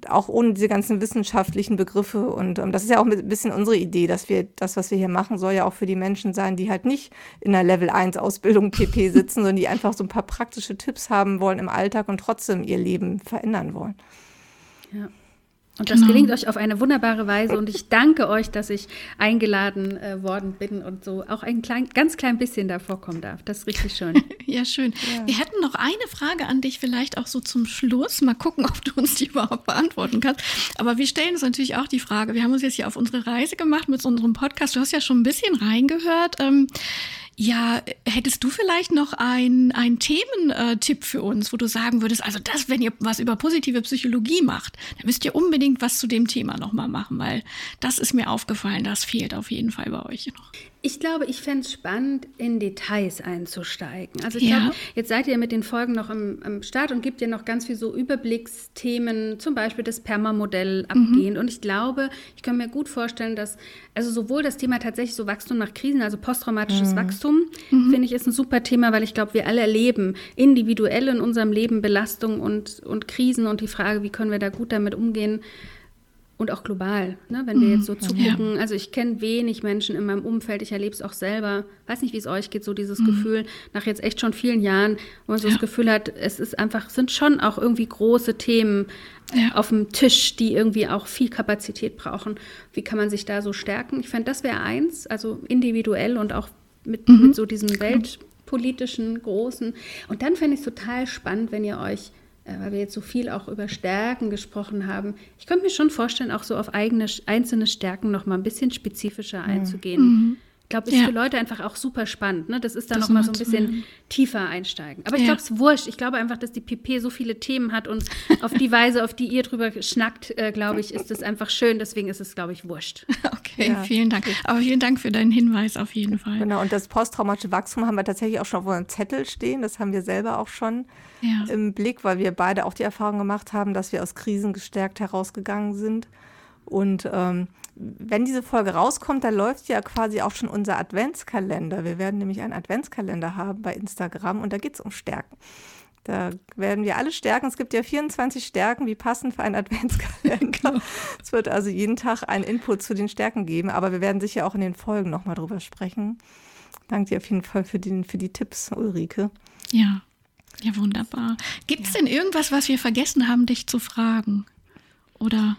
auch ohne diese ganzen wissenschaftlichen Begriffe. Und ähm, das ist ja auch ein bisschen unsere Idee, dass wir das, was wir hier machen, soll ja auch für die Menschen sein, die halt nicht in der Level 1 Ausbildung PP sitzen, sondern die einfach so ein paar praktische Tipps haben wollen im Alltag und trotzdem ihr Leben verändern wollen. Ja. Und das genau. gelingt euch auf eine wunderbare Weise. Und ich danke euch, dass ich eingeladen äh, worden bin und so auch ein klein, ganz klein bisschen da vorkommen darf. Das ist richtig schön. ja, schön. Ja. Wir hätten noch eine Frage an dich, vielleicht auch so zum Schluss. Mal gucken, ob du uns die überhaupt beantworten kannst. Aber wir stellen uns natürlich auch die Frage, wir haben uns jetzt hier auf unsere Reise gemacht mit unserem Podcast. Du hast ja schon ein bisschen reingehört. Ähm, ja, hättest du vielleicht noch einen Thementipp für uns, wo du sagen würdest, also das, wenn ihr was über positive Psychologie macht, dann müsst ihr unbedingt was zu dem Thema nochmal machen, weil das ist mir aufgefallen, das fehlt auf jeden Fall bei euch noch. Ich glaube, ich fände es spannend, in Details einzusteigen. Also ich ja. glaube, jetzt seid ihr mit den Folgen noch im, im Start und gibt ja noch ganz viel so Überblicksthemen, zum Beispiel das Perma-Modell mhm. abgehen. Mhm. Und ich glaube, ich kann mir gut vorstellen, dass also sowohl das Thema tatsächlich so Wachstum nach Krisen, also posttraumatisches mhm. Wachstum, mhm. finde ich, ist ein super Thema, weil ich glaube, wir alle erleben individuell in unserem Leben Belastung und, und Krisen und die Frage, wie können wir da gut damit umgehen, und auch global, ne? wenn wir jetzt so mhm. zugucken. Ja. Also ich kenne wenig Menschen in meinem Umfeld, ich erlebe es auch selber. Weiß nicht, wie es euch geht, so dieses mhm. Gefühl, nach jetzt echt schon vielen Jahren, wo man so ja. das Gefühl hat, es ist einfach, sind schon auch irgendwie große Themen ja. auf dem Tisch, die irgendwie auch viel Kapazität brauchen. Wie kann man sich da so stärken? Ich fände, das wäre eins, also individuell und auch mit, mhm. mit so diesem weltpolitischen großen. Und dann fände ich es total spannend, wenn ihr euch weil wir jetzt so viel auch über Stärken gesprochen haben. Ich könnte mir schon vorstellen, auch so auf eigene einzelne Stärken noch mal ein bisschen spezifischer einzugehen. Mhm. Ich glaube, ist ja. für Leute einfach auch super spannend. Ne? Das ist dann das noch mal so ein bisschen tiefer einsteigen. Aber ich ja. glaube, es ist wurscht. Ich glaube einfach, dass die PP so viele Themen hat und auf die Weise, auf die ihr drüber schnackt, äh, glaube ich, ist es einfach schön. Deswegen ist es, glaube ich, wurscht. Okay, ja. vielen Dank. Aber vielen Dank für deinen Hinweis auf jeden Fall. Genau, und das posttraumatische Wachstum haben wir tatsächlich auch schon auf unserem Zettel stehen. Das haben wir selber auch schon im Blick, weil wir beide auch die Erfahrung gemacht haben, dass wir aus Krisen gestärkt herausgegangen sind. Und ähm, wenn diese Folge rauskommt, dann läuft ja quasi auch schon unser Adventskalender. Wir werden nämlich einen Adventskalender haben bei Instagram und da geht es um Stärken. Da werden wir alle Stärken. Es gibt ja 24 Stärken, wie passend für einen Adventskalender. es wird also jeden Tag einen Input zu den Stärken geben, aber wir werden sicher auch in den Folgen nochmal drüber sprechen. Danke dir auf jeden Fall für, den, für die Tipps, Ulrike. Ja, ja, wunderbar. Gibt es ja. denn irgendwas, was wir vergessen haben, dich zu fragen? Oder?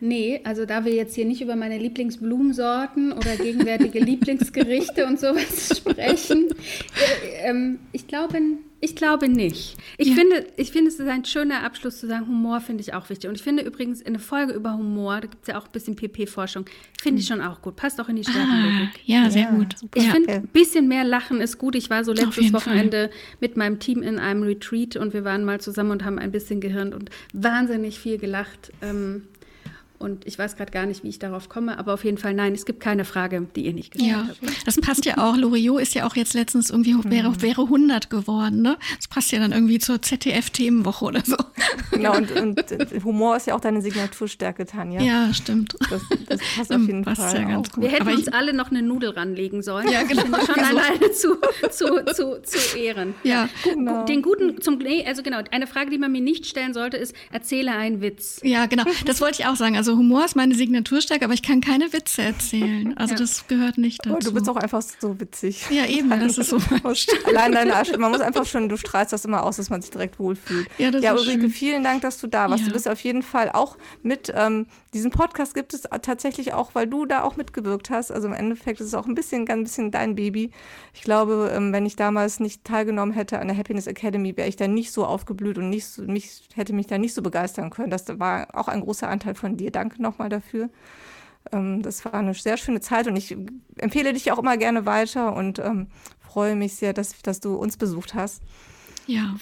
Nee, also da wir jetzt hier nicht über meine Lieblingsblumensorten oder gegenwärtige Lieblingsgerichte und sowas sprechen, äh, ähm, ich glaube, ich glaube nicht. Ich, ja. finde, ich finde, es ist ein schöner Abschluss zu sagen, Humor finde ich auch wichtig. Und ich finde übrigens eine Folge über Humor, da gibt es ja auch ein bisschen PP-Forschung, finde ich hm. schon auch gut. Passt auch in die Stärkenlogik. Ah, ja, sehr ja, gut. Ich ja. finde, ein bisschen mehr Lachen ist gut. Ich war so letztes Wochenende Fall. mit meinem Team in einem Retreat und wir waren mal zusammen und haben ein bisschen gehirnt und wahnsinnig viel gelacht. Ähm, und ich weiß gerade gar nicht, wie ich darauf komme, aber auf jeden Fall nein, es gibt keine Frage, die ihr nicht gestellt ja, habt. Das passt ja auch. Loriot ist ja auch jetzt letztens irgendwie wäre, mhm. wäre 100 geworden. Ne? Das passt ja dann irgendwie zur ZDF-Themenwoche oder so. Genau, und, und, Humor ist ja auch deine Signaturstärke, Tanja. Ja, stimmt. Das, das passt auf jeden passt Fall. Ja ganz gut. Wir hätten aber uns alle noch eine Nudel ranlegen sollen. Ja, genau. Schon genau. alleine zu, zu, zu, zu ehren. Ja, genau. Den guten, zum, also genau, eine Frage, die man mir nicht stellen sollte, ist, erzähle einen Witz. Ja, genau. Das wollte ich auch sagen. Also also Humor ist meine Signaturstärke, aber ich kann keine Witze erzählen. Also ja. das gehört nicht dazu. Oh, du bist auch einfach so witzig. Ja, eben, das ist so. Allein deine Asche. Man muss einfach schon, du strahlst das immer aus, dass man sich direkt wohlfühlt. Ja, das ja, ist Ulrike, Ulrike, vielen Dank, dass du da warst. Ja. Du bist auf jeden Fall auch mit, ähm, diesen Podcast gibt es tatsächlich auch, weil du da auch mitgewirkt hast. Also im Endeffekt ist es auch ein bisschen, ganz bisschen dein Baby. Ich glaube, ähm, wenn ich damals nicht teilgenommen hätte an der Happiness Academy, wäre ich da nicht so aufgeblüht und nicht mich, hätte mich da nicht so begeistern können. Das war auch ein großer Anteil von dir. Danke nochmal dafür. Ähm, das war eine sehr schöne Zeit und ich empfehle dich auch immer gerne weiter und ähm, freue mich sehr, dass, dass du uns besucht hast. Ja.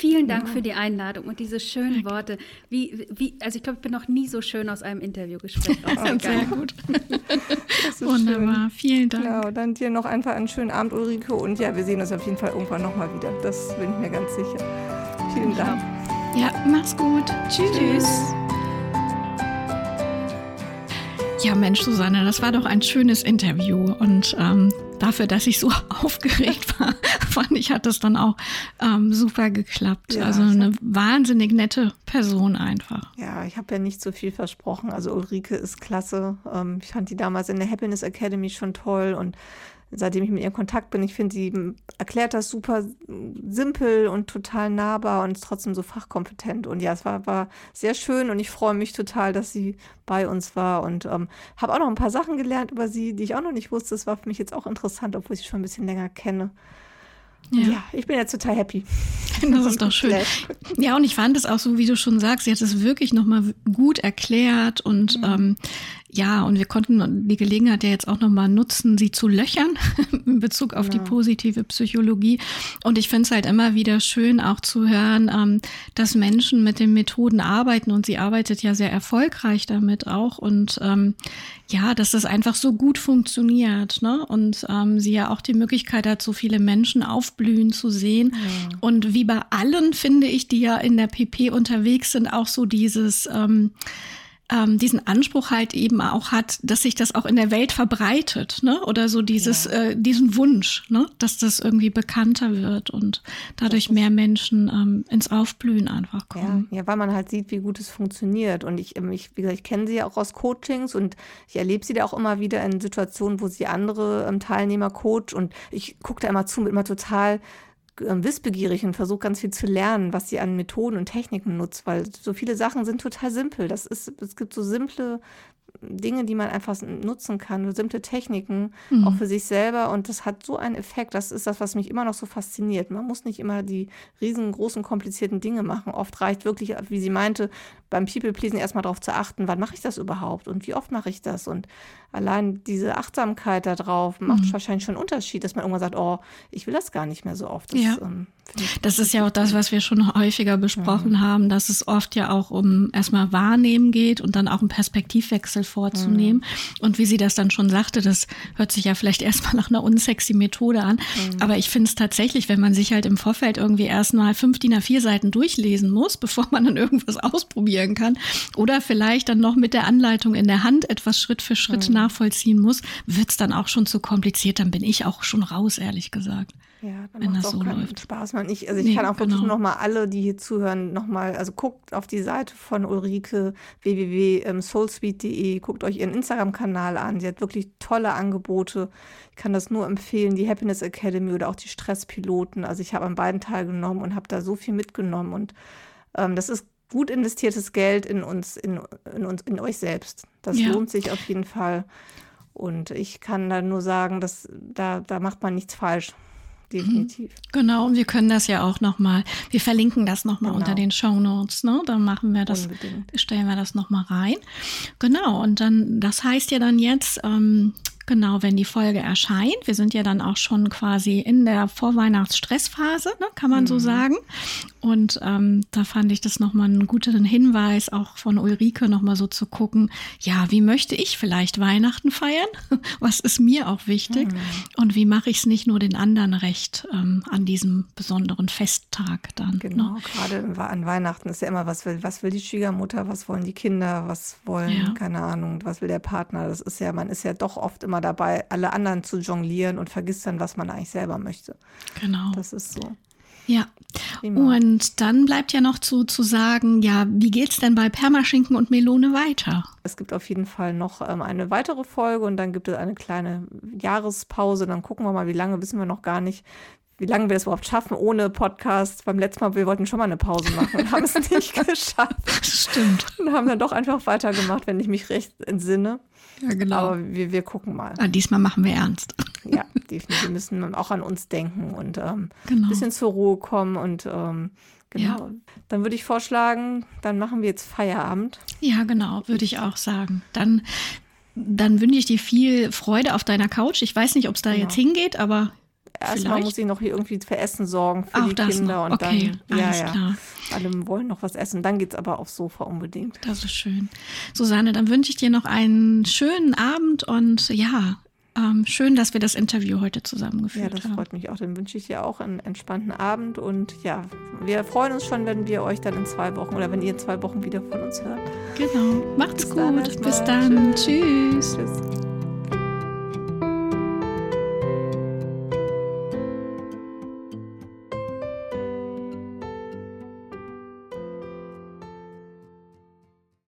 Vielen Dank ja. für die Einladung und diese schönen Worte. Wie, wie, also ich glaube, ich bin noch nie so schön aus einem Interviewgespräch rausgegangen. Sehr gut. Wunderbar, schön. vielen Dank. Genau, dann dir noch einfach einen schönen Abend, Ulrike. Und ja, wir sehen uns auf jeden Fall irgendwann nochmal wieder. Das bin ich mir ganz sicher. Vielen Dank. Ja, mach's gut. Tschüss. Tschüss. Ja, Mensch, Susanne, das war doch ein schönes Interview. Und ähm, dafür, dass ich so aufgeregt war, fand ich, hat das dann auch ähm, super geklappt. Ja, also eine wahnsinnig nette Person einfach. Ja, ich habe ja nicht so viel versprochen. Also Ulrike ist klasse. Ähm, ich fand die damals in der Happiness Academy schon toll und seitdem ich mit ihr in Kontakt bin. Ich finde, sie erklärt das super simpel und total nahbar und ist trotzdem so fachkompetent. Und ja, es war, war sehr schön und ich freue mich total, dass sie bei uns war und ähm, habe auch noch ein paar Sachen gelernt über sie, die ich auch noch nicht wusste. Das war für mich jetzt auch interessant, obwohl ich sie schon ein bisschen länger kenne. Ja. ja. ich bin jetzt total happy. Das ist doch schön. Ja, und ich fand es auch so, wie du schon sagst, sie hat es wirklich nochmal gut erklärt und mhm. ähm, ja, und wir konnten die Gelegenheit ja jetzt auch nochmal nutzen, sie zu löchern in Bezug auf ja. die positive Psychologie. Und ich finde es halt immer wieder schön, auch zu hören, ähm, dass Menschen mit den Methoden arbeiten und sie arbeitet ja sehr erfolgreich damit auch. Und ähm, ja, dass das einfach so gut funktioniert. Ne? Und ähm, sie ja auch die Möglichkeit hat, so viele Menschen aufblühen zu sehen. Ja. Und wie bei allen, finde ich, die ja in der PP unterwegs sind, auch so dieses ähm, ähm, diesen Anspruch halt eben auch hat, dass sich das auch in der Welt verbreitet, ne? Oder so dieses, ja. äh, diesen Wunsch, ne? Dass das irgendwie bekannter wird und dadurch mehr Menschen ähm, ins Aufblühen einfach kommen. Ja, ja, weil man halt sieht, wie gut es funktioniert. Und ich, ähm, ich wie gesagt, ich kenne sie ja auch aus Coachings und ich erlebe sie da auch immer wieder in Situationen, wo sie andere ähm, Teilnehmer coacht und ich gucke da immer zu mit immer total wissbegierig und versuche ganz viel zu lernen, was sie an Methoden und Techniken nutzt, weil so viele Sachen sind total simpel. Das ist, es gibt so simple Dinge, die man einfach nutzen kann, so simple Techniken, mhm. auch für sich selber. Und das hat so einen Effekt. Das ist das, was mich immer noch so fasziniert. Man muss nicht immer die riesengroßen, komplizierten Dinge machen. Oft reicht wirklich, wie sie meinte, beim People-Pleasing erstmal darauf zu achten, wann mache ich das überhaupt und wie oft mache ich das. Und allein diese Achtsamkeit darauf macht mhm. wahrscheinlich schon einen Unterschied, dass man irgendwann sagt, oh, ich will das gar nicht mehr so oft. Das, ja. ähm, das ist ja auch das, was wir schon häufiger besprochen mhm. haben, dass es oft ja auch um erstmal Wahrnehmen geht und dann auch einen Perspektivwechsel vorzunehmen. Mhm. Und wie sie das dann schon sagte, das hört sich ja vielleicht erstmal nach einer unsexy Methode an. Mhm. Aber ich finde es tatsächlich, wenn man sich halt im Vorfeld irgendwie erstmal fünf DIN A4 Seiten durchlesen muss, bevor man dann irgendwas ausprobieren kann, oder vielleicht dann noch mit der Anleitung in der Hand etwas Schritt für Schritt mhm. Nachvollziehen muss, wird es dann auch schon zu kompliziert. Dann bin ich auch schon raus, ehrlich gesagt. Ja, dann wenn das auch so keinen läuft. Spaß mehr. Ich, also ich nee, kann auch wirklich genau. nochmal alle, die hier zuhören, nochmal, also guckt auf die Seite von Ulrike www.soulsweet.de, guckt euch ihren Instagram-Kanal an. Sie hat wirklich tolle Angebote. Ich kann das nur empfehlen, die Happiness Academy oder auch die Stresspiloten. Also ich habe an beiden teilgenommen und habe da so viel mitgenommen. Und ähm, das ist gut investiertes Geld in uns, in, in uns, in euch selbst. Das ja. lohnt sich auf jeden Fall. Und ich kann da nur sagen, dass da, da macht man nichts falsch definitiv. Genau, und wir können das ja auch nochmal, wir verlinken das nochmal genau. unter den Show Notes, ne? Dann machen wir das, Unbedingt. stellen wir das nochmal rein. Genau, und dann, das heißt ja dann jetzt, ähm, Genau, wenn die Folge erscheint. Wir sind ja dann auch schon quasi in der Vorweihnachtsstressphase, ne, kann man mhm. so sagen. Und ähm, da fand ich das nochmal einen guten Hinweis, auch von Ulrike nochmal so zu gucken, ja, wie möchte ich vielleicht Weihnachten feiern? Was ist mir auch wichtig? Mhm. Und wie mache ich es nicht nur den anderen recht ähm, an diesem besonderen Festtag dann? Ne? Genau, ne? gerade an Weihnachten ist ja immer, was will, was will die Schwiegermutter, was wollen die Kinder, was wollen, ja. keine Ahnung, was will der Partner? Das ist ja, man ist ja doch oft immer dabei, alle anderen zu jonglieren und vergisst dann, was man eigentlich selber möchte. Genau. Das ist so. Ja. Prima. Und dann bleibt ja noch zu, zu sagen, ja, wie geht es denn bei Permaschinken und Melone weiter? Es gibt auf jeden Fall noch ähm, eine weitere Folge und dann gibt es eine kleine Jahrespause. Dann gucken wir mal, wie lange, wissen wir noch gar nicht. wie lange wir es überhaupt schaffen ohne Podcast. Beim letzten Mal, wir wollten schon mal eine Pause machen und haben es nicht geschafft. Stimmt. Und haben dann doch einfach weitergemacht, wenn ich mich recht entsinne. Ja, genau. Aber wir, wir gucken mal. Ah, diesmal machen wir ernst. Ja, definitiv. Wir müssen auch an uns denken und ähm, Genau. ein bisschen zur Ruhe kommen. Und ähm, genau. Ja. Dann würde ich vorschlagen, dann machen wir jetzt Feierabend. Ja, genau, würde ich auch sagen. Dann, dann wünsche ich dir viel Freude auf deiner Couch. Ich weiß nicht, ob es da Genau. jetzt hingeht, aber Erstmal Vielleicht. muss ich noch hier irgendwie für Essen sorgen für auch die Kinder. noch. Und Okay, dann, ja, alles ja. klar. Alle wollen noch was essen. Dann geht es aber aufs Sofa unbedingt. Das ist schön. Susanne, dann wünsche ich dir noch einen schönen Abend und ja, ähm, schön, dass wir das Interview heute Ja, zusammengeführt das haben. freut mich auch. Dann wünsche ich dir auch einen entspannten Abend. Und ja, wir freuen uns schon, wenn wir euch dann in zwei Wochen oder wenn ihr in zwei Wochen wieder von uns hört. Genau. Macht's Bis dann gut. erstmal. Bis dann. Tschüss. Tschüss.